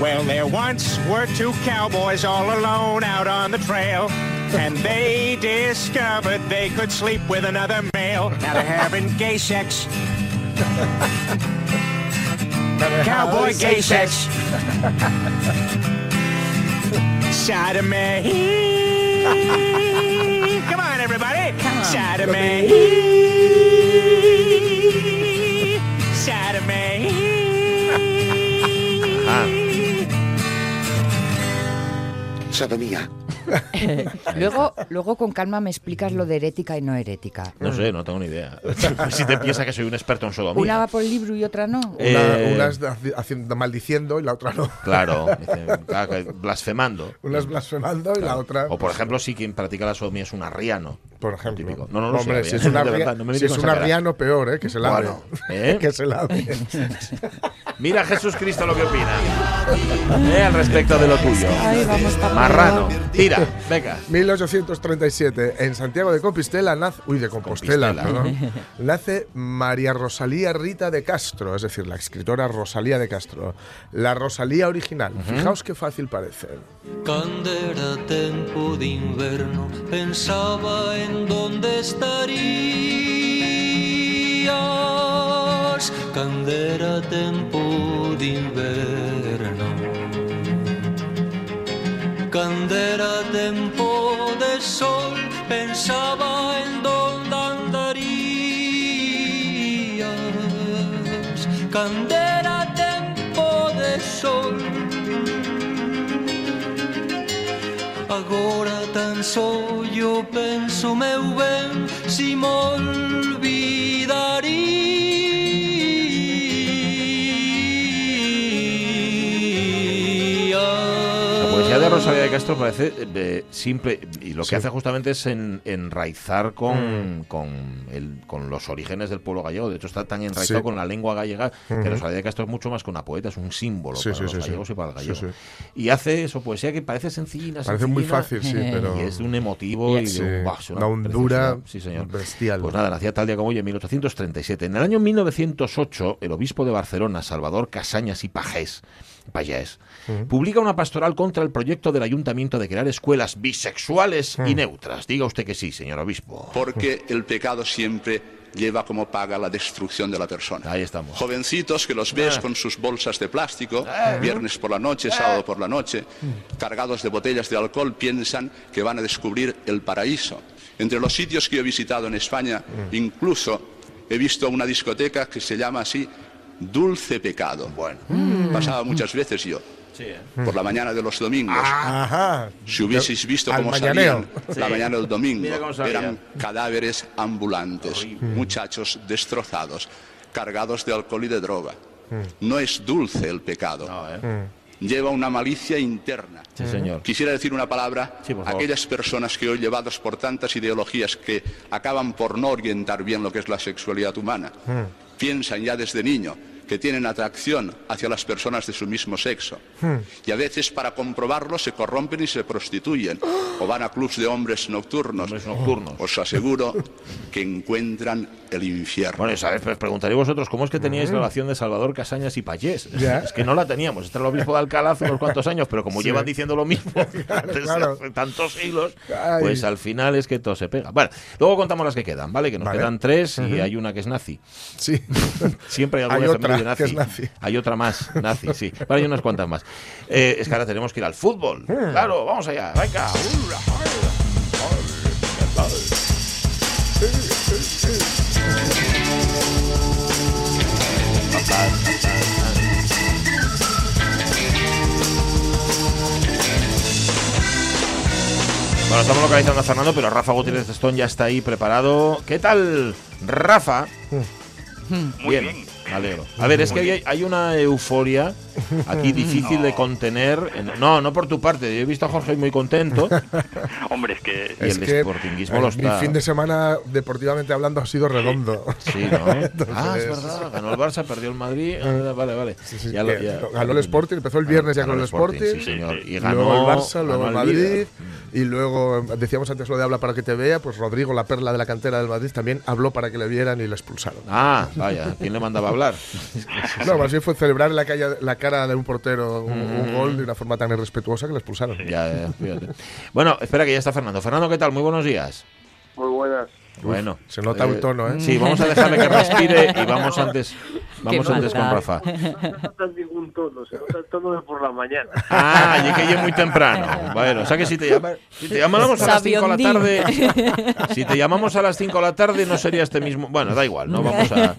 Well, there once were two cowboys all alone out on the trail. And they discovered they could sleep with another male. Now they're having gay sex. Cowboy gay sex. Sodomy. Come on, everybody. Sodomy. Sodomy. Sodomía. Luego, luego con calma me explicas lo de herética y no herética. No sé, no tengo ni idea. si te piensas que soy un experto en sodomía. Una va por el libro y otra no. Una, Eh, una es haci- haciendo, maldiciendo y la otra no. Claro, blasfemando. Una es blasfemando y la otra. O por ejemplo, si quien practica la sodomía es un arriano, Por ejemplo. Típico. No, no lo Hombre, sé. si es verdad, no me si es un arriano, peor, ¿eh? Que se lave. Bueno, ¿eh? que se lave. Mira Jesús Cristo lo que opina. Eh, al respecto de lo tuyo. Ay, vamos pa' Marrano. Tira, venga. 1837, en Santiago de Compostela nace, uy, de Compostela, nace María Rosalía Rita de Castro, es decir, la escritora Rosalía de Castro, la Rosalía original. Fijaos qué fácil parece. Cando era tempo de inverno Pensaba en donde estarías Cando era tempo de inverno penso meu ben si me olvidaría. A poesía de Rosalía de Castro parece eh, simple y lo que hace justamente es en- enraizar con, Mm. con, el- con los orígenes del pueblo gallego. De hecho, está tan enraizado Sí. con la lengua gallega que Ujú. Rosalía de Castro es mucho más que una poeta, es un símbolo Sí, para sí, los gallegos y para el gallego. Y hace eso, poesía que parece sencilla. Parece muy sencillina, fácil, sí, pero- Y es un emotivo y de un, es una hondura señor. bestial. Pues nada, nacía tal día como hoy en 1837. En el año 1908, el obispo de Barcelona, Salvador Casañas y Publica una pastoral contra el proyecto del ayuntamiento de crear escuelas bisexuales y neutras. Diga usted que sí, señor obispo. Porque el pecado siempre lleva como paga la destrucción de la persona. Ahí estamos. Jovencitos que los ves Ah. con sus bolsas de plástico, Ah. viernes por la noche, sábado por la noche, cargados de botellas de alcohol, piensan que van a descubrir el paraíso. Entre los sitios que he visitado en España, incluso he visto una discoteca que se llama así Dulce Pecado. Bueno, pasaba muchas veces yo. Por la mañana de los domingos. Ajá. Si hubieseis visto cómo salían la mañana del domingo, eran cadáveres ambulantes, muchachos destrozados, cargados de alcohol y de droga. No es dulce el pecado. Lleva una malicia interna. Sí, señor. Quisiera decir una palabra Sí, a aquellas personas que hoy llevados por tantas ideologías que acaban por no orientar bien lo que es la sexualidad humana, piensan ya desde niño que tienen atracción hacia las personas de su mismo sexo. Y a veces para comprobarlo se corrompen y se prostituyen o van a clubs de hombres nocturnos. nocturnos. Os aseguro que encuentran el infierno. Bueno, sabes, pues preguntaréis vosotros, ¿cómo es que teníais relación de Salvador Casañas y Payés? Es que no la teníamos. Este era el obispo de Alcalá hace unos cuantos años, pero como Sí. llevan diciendo lo mismo desde claro. hace tantos siglos, Ay. pues al final es que todo se pega. Bueno, luego contamos las que quedan, ¿vale? Que nos Vale. quedan tres y hay una que es nazi. Sí. Siempre hay alguna Hay otra efeméride que es nazi. Hay otra más, nazi, sí. Vale, hay unas cuantas más. Eh, es que ahora tenemos que ir al fútbol. Hmm. Claro, vamos allá. Venga. Bueno, estamos localizando a Fernando, pero Rafa Gutiérrez Stone ya está ahí preparado. ¿Qué tal, Rafa? Muy bien. Me alegro. A ver, es que hay, hay una euforia aquí difícil de contener. En- No, no por tu parte. Yo he visto a Jorge muy contento. Hombre, es que... Y el desportinguismo lo está. Mi fin de semana, deportivamente hablando, ha sido redondo. Sí, ¿no? Entonces- ah, es verdad. Ganó el Barça, perdió el Madrid. Ah, vale, vale. Sí, Ya lo- que ya- ganó el Sporting, empezó el viernes ya con el Sporting, sí, señor. Y ganó el Barça, luego el Madrid. Y luego eh, decíamos antes lo de habla para que te vea, pues Rodrigo, la perla de la cantera del Madrid, también habló para que le vieran y le expulsaron. Ah, vaya. ¿Quién le mandaba a hablar? No, más bien fue celebrar en la, calle, la cara de un portero un, un Mm. gol de una forma tan irrespetuosa que le expulsaron. Ya, ya, fíjate. Bueno, espera que ya está Fernando. Fernando, ¿qué tal? Muy buenos días. Muy buenas. Bueno, se nota el tono, ¿eh? Sí, vamos a dejarle que respire y vamos antes, vamos antes con Rafa. No se nota ningún tono, se nota el tono de por la mañana. Ah, y que llegue muy temprano. Bueno, o sea que si te, llama- si te llamamos a las 5 de la tarde, si te llamamos a las 5 de la tarde no sería este mismo. Bueno, da igual, no vamos a,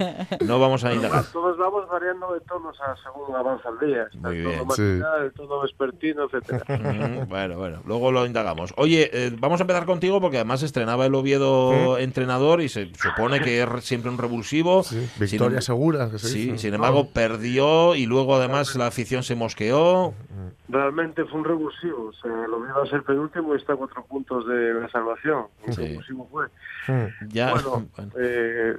no vamos a indagar. Todos vamos variando de tonos a según avanza el día. Está Muy el tono bien. matinal, el tono vespertino, etcétera. Mm, Bueno, bueno, luego lo indagamos. Oye, eh, vamos a empezar contigo porque además estrenaba el Oviedo entrenador y se supone que es siempre un revulsivo. Victoria Sin- segura. Que se Sí, sin embargo, perdió y luego además la afición se mosqueó. realmente fue un revulsivo. O sea, lo iba a ser penúltimo y está a cuatro puntos de la salvación. Un Sí. revulsivo fue. Ya, Bueno, eh,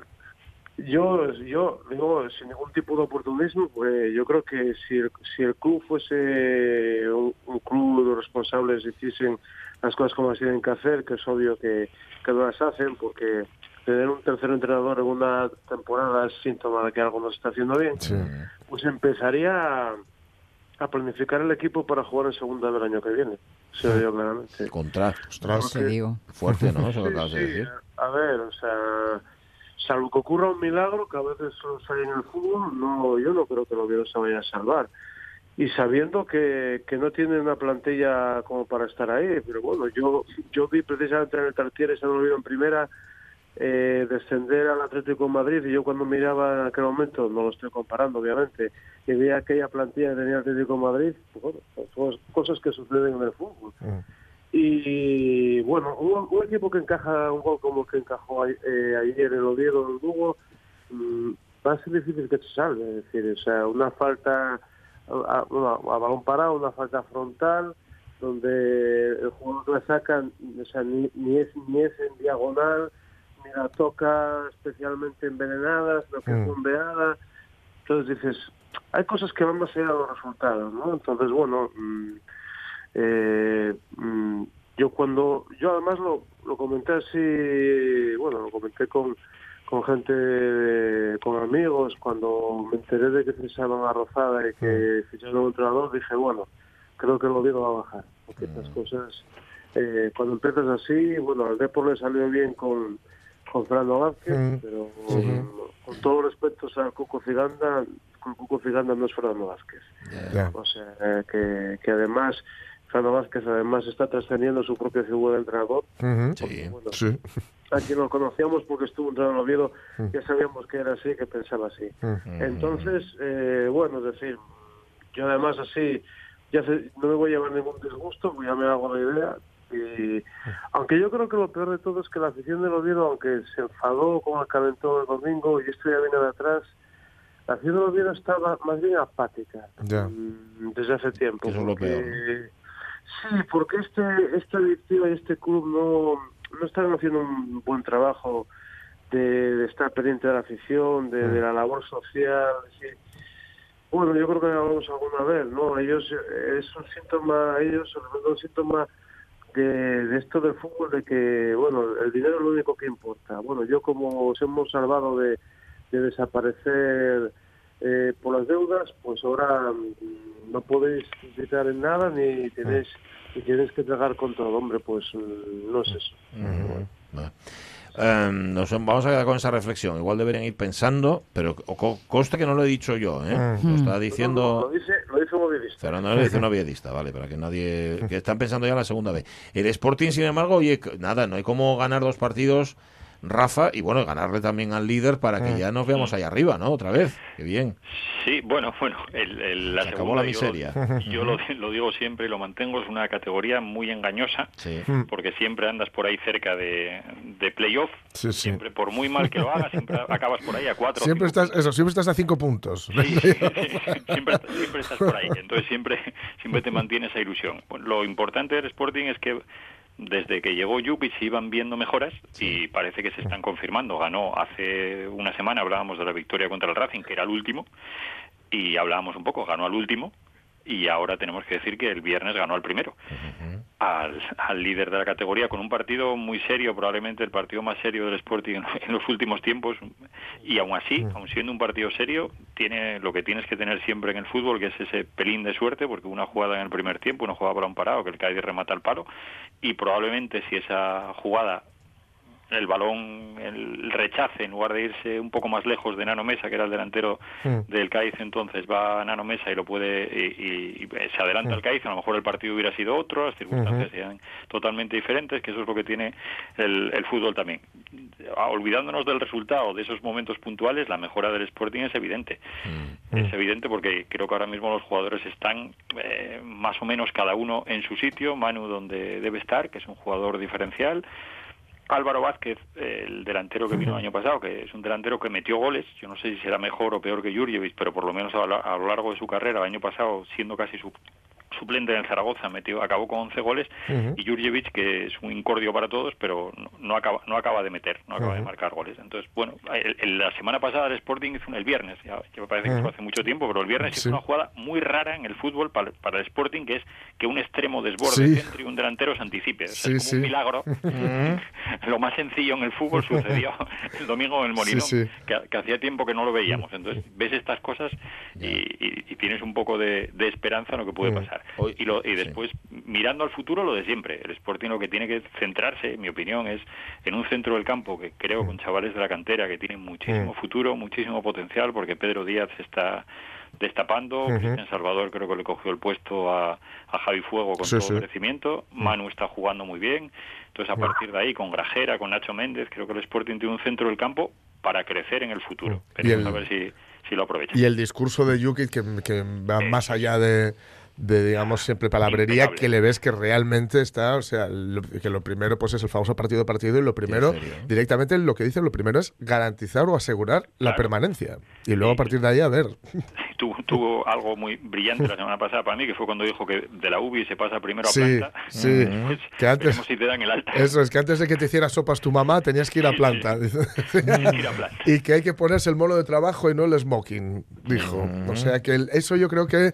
yo, yo digo, sin ningún tipo de oportunismo, pues yo creo que si el, si el club fuese un, un club, los responsables hiciesen las cosas como las tienen que hacer, que es obvio que, que no las hacen, porque tener un tercer entrenador en una temporada es síntoma de que algo no se está haciendo bien, pues empezaría a, a planificar el equipo para jugar en segunda del año que viene. Se lo digo claramente. Contra. Ostras. Te digo. Fuerte, ¿no? Eso lo Sí, acabas de sí, decir. A ver, o sea, salvo que ocurra un milagro, que a veces hay en el fútbol, no, yo no creo que Oviedo se vaya a salvar. Y sabiendo que, que no tiene una plantilla como para estar ahí, pero bueno, yo yo vi precisamente en el Tartiere, ese no lo vi en primera, eh, descender al Atlético de Madrid y yo cuando miraba en aquel momento, no lo estoy comparando obviamente, y veía aquella plantilla que tenía el Atlético de Madrid, pues bueno, pues cosas que suceden en el fútbol. Y bueno, un, un equipo que encaja un gol como el que encajó a- eh, ayer el Oviedo el Lugo, mm, va a ser difícil que se salve. Es decir, o sea, una falta a, balón parado, una falta frontal, donde el jugador que la saca o sea, ni, ni es ni es en diagonal, ni la toca especialmente envenenada, sino que Mm. bombeada. Entonces dices, hay cosas que van más allá de los resultados, ¿no? Entonces, bueno, mm, eh, mm, yo cuando, yo además lo, lo comenté así, bueno, lo comenté con, con gente, de- con amigos, cuando me enteré de que ficharon a Rozada y que ficharon a un entrenador, dije, bueno, creo que el Oviedo va a bajar, porque estas cosas, eh, cuando empiezas así, bueno, al Depor le salió bien con, con Fernando Vázquez, Mm. pero con todos los respetos al Cuco Ciganda, el Cuco Ciganda no es Fernando Vázquez. O sea, eh, que, que además, Fernando Vázquez además está trascendiendo su propia figura de entrenador. Sí. Bueno, Sí. a quien lo conocíamos porque estuvo entrenando en Oviedo, Mm. ya sabíamos que era así, que pensaba así. Mm. Entonces, eh, bueno, es decir, yo además así, ya sé- no me voy a llevar ningún disgusto, pues ya me hago la idea. Y, aunque yo creo que lo peor de todo es que la afición del Oviedo, aunque se enfadó con el calentón el domingo, y esto ya viene de atrás, la afición del Oviedo estaba más bien apática Ya. mm, desde hace tiempo. Eso es lo porque- peor, Sí, porque este, esta directiva y este club no, no están haciendo un buen trabajo de, de estar pendiente de la afición, de, de la labor social. sí. Bueno, yo creo que lo hablamos alguna vez, ¿no? Ellos, eh, es un síntoma, ellos son un síntoma de, de esto del fútbol, de que, bueno, el dinero es lo único que importa. Bueno, yo como os hemos salvado de, de desaparecer eh, por las deudas, pues ahora mm, no podéis gritar en nada ni tenéis, ni tenéis que tragar con todo. Hombre, pues mm, no es eso. Em, nos vamos a quedar con esa reflexión. Igual deberían ir pensando, pero co- conste que no lo he dicho yo, ¿eh? Mm. Lo está Lo diciendo dice, lo dice un movilista. Fernando lo dice un oviedista, vale, para que nadie... que están pensando ya la segunda vez. El Sporting, sin embargo, oye, nada, no hay como ganar dos partidos, Rafa, y bueno, ganarle también al líder para Mm. que ya nos veamos ahí arriba, ¿no? Otra vez. Qué bien. Sí, bueno, bueno, el, el- la Se acabó segunda, la yo- miseria. Yo, lo, lo digo siempre y lo mantengo, es una categoría muy engañosa, Sí. porque siempre andas por ahí cerca de, de playoff, Sí, sí. siempre por muy mal que lo hagas, siempre acabas por ahí a cuatro. Siempre estás, eso, siempre estás a cinco puntos. Sí, sí, sí, siempre, siempre estás por ahí, entonces siempre, siempre te mantiene esa ilusión. Lo importante del Sporting es que desde que llegó Jupic se iban viendo mejoras y parece que se están confirmando. Ganó hace una semana, hablábamos de la victoria contra el Racing, que era el último, y hablábamos un poco, ganó al último, y ahora tenemos que decir que el viernes ganó al primero, al, al líder de la categoría, con un partido muy serio, probablemente el partido más serio del Sporting en, los últimos tiempos, y aún así, aun siendo un partido serio, tiene lo que tienes que tener siempre en el fútbol, que es ese pelín de suerte, porque una jugada en el primer tiempo, una jugada para un parado, que el Cádiz remata al palo, y probablemente si esa jugada el balón, el rechace, en lugar de irse un poco más lejos de Nano Mesa, que era el delantero Mm. del Cádiz entonces, va a Nano Mesa y lo puede y, y- y se adelanta el Cádiz, a lo mejor el partido hubiera sido otro, las circunstancias serían totalmente diferentes, que eso es lo que tiene el, el fútbol también. Ah, Olvidándonos del resultado, de esos momentos puntuales, la mejora del Sporting es evidente. Es evidente porque creo que ahora mismo los jugadores están eh, más o menos cada uno en su sitio, Manu donde debe estar, que es un jugador diferencial, Álvaro Vázquez, el delantero que vino el año pasado, que es un delantero que metió goles, yo no sé si será mejor o peor que Jurjevic, pero por lo menos a, la- a lo largo de su carrera, el año pasado, siendo casi su, suplente en Zaragoza, metió, acabó con 11 goles, y Jurjevic, que es un incordio para todos, pero no, no acaba, no acaba de meter, no acaba de marcar goles. Entonces, bueno, el- el- la semana pasada el Sporting hizo un- el viernes, ya, ya me parece que fue hace mucho tiempo, pero el viernes Sí. hizo una jugada muy rara en el fútbol para, para el Sporting, que es que un extremo desborde Sí. el centro y un delantero se anticipe. O sea, Sí, es como un milagro. Lo más sencillo en el fútbol sucedió el domingo en el Molinón. Que, que hacía tiempo que no lo veíamos. Entonces ves estas cosas y, y- y tienes un poco de, de esperanza en lo que puede Mm. Y, lo, y después, mirando al futuro, lo de siempre. El Sporting lo que tiene que centrarse, en mi opinión, es en un centro del campo que creo con chavales de la cantera que tienen muchísimo Mm. futuro, muchísimo potencial, porque Pedro Díaz está destapando. Cristian Salvador creo que le cogió el puesto a, a Javi Fuego con Sí, todo sí. Mm. crecimiento, Manu está jugando muy bien, entonces a partir de ahí con Grajera, con Nacho Méndez, creo que el Sporting tiene un centro del campo para crecer en el futuro. Y el- a ver si, si lo aprovecha. Y el discurso de Jukic que, que va más allá de, de, digamos, siempre palabrería, Impecable. que le ves que realmente está, o sea, lo- que lo primero pues es el famoso partido a partido y lo primero, directamente lo que dice, lo primero es garantizar o asegurar la permanencia. Y luego a partir de ahí a ver. Tuvo, tuvo algo muy brillante la semana pasada para mí, que fue cuando dijo que de la UBI se pasa primero a Sí, planta. sí, Pues, que antes- si te dan el alta. Eso es que antes de que te hiciera sopas tu mamá tenías que ir a planta. ir a planta. y que hay que ponerse el mono de trabajo y no el smoking, dijo. O sea que el- eso yo creo que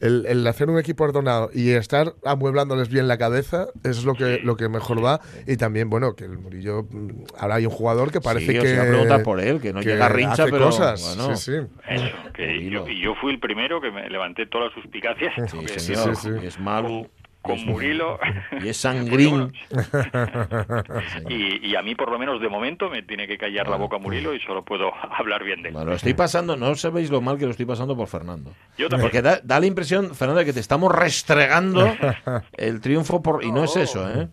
el, el hacer un equipo ordenado y estar amueblándoles bien la cabeza es lo que, lo que mejor va. Y también, bueno, que el Murillo, mm, ahora hay un jugador que parece Sí, que... por él, que no llega a rincha, hace pero, cosas. bueno. Sí, sí. Eso, que yo, y yo fui el primero que me levanté todas las suspicacias. señor, y es malo. Con Murilo. Y es sangrín. y, y a mí, por lo menos de momento, me tiene que callar la boca Murilo y solo puedo hablar bien de él. Bueno, lo estoy pasando, no sabéis lo mal que lo estoy pasando por Fernando. Yo también. Porque da, da la impresión, Fernando, de que te estamos restregando el triunfo por y no es eso, ¿eh?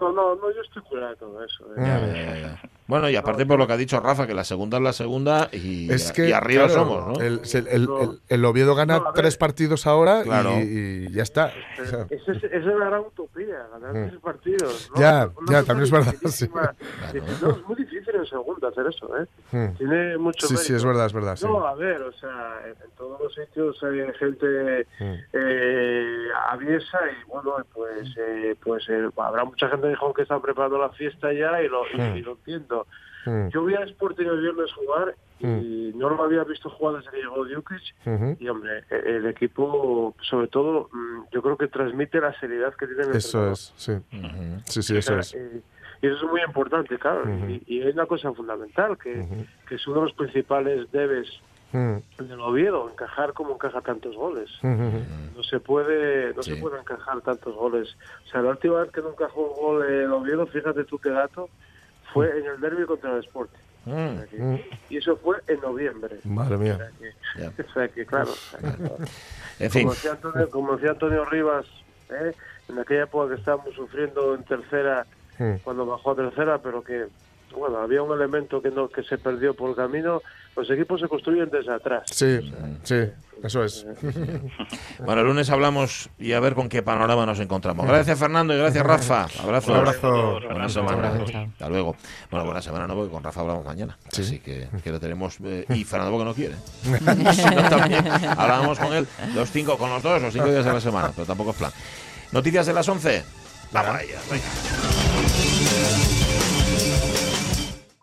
No, no, no, yo estoy curado de todo eso. ¿eh? Ya, ya, ya. Bueno, y aparte por lo que ha dicho Rafa, que la segunda es la segunda y, Es que, y arriba claro, somos, ¿no? El, el- el- el- el Oviedo gana tres partidos ahora Claro. y, y ya está. O sea, Esa es, esa es la gran utopía, ganar Mm. tres partidos. ¿no? Ya, ya, también es verdad. No, es muy difícil en segunda hacer eso, ¿eh? Mm. Tiene mucho Sí, sí, es verdad, es verdad, sí. No, a ver, o sea, en, todos los sitios hay gente Mm. eh, aviesa y bueno, pues eh, pues eh, habrá mucha gente que dijo que están preparando la fiesta ya y lo, y- Mm. y lo entiendo. Mm. Yo vi a Sporting el viernes jugar y no lo había visto jugar desde que llegó Djukic Ujú. y hombre, e- el equipo, sobre todo, mm, yo creo que transmite la seriedad que tiene el Eso entrenador. es, sí. Sí, sí, eso O es. sea, eh, y eso es muy importante, claro. Ujú. y, y hay una cosa fundamental, que, Ujú. que es uno de los principales debes del Oviedo, encajar como encaja tantos goles. No se puede no Sí. se puede encajar tantos goles. O sea, la última vez que no encajó un gol el Oviedo, fíjate tú qué dato, fue en el derby contra el Sporting. Que- Mm. Y eso fue en noviembre. Madre mía. O sea que, o sea que, claro. o sea que- En fin. como, decía Antonio, como decía Antonio Rivas, ¿eh? en aquella época que estábamos sufriendo en tercera, Mm. cuando bajó a tercera, pero que bueno, había un elemento que no que se perdió por el camino. Los equipos se construyen desde atrás. Sí, sí, eso es. Bueno, el lunes hablamos y a ver con qué panorama nos encontramos. Gracias, Fernando, y gracias, Rafa. Abrazo. Un abrazo. Buena semana. Hasta luego. Bueno, buena semana, ¿no? Porque con Rafa hablamos mañana. Así que, que lo tenemos. eh, y Fernando porque no quiere. No, también hablábamos con él los cinco, con los dos, los cinco días de la semana, pero tampoco es plan. Noticias de las 11. Vamos a ellas, venga.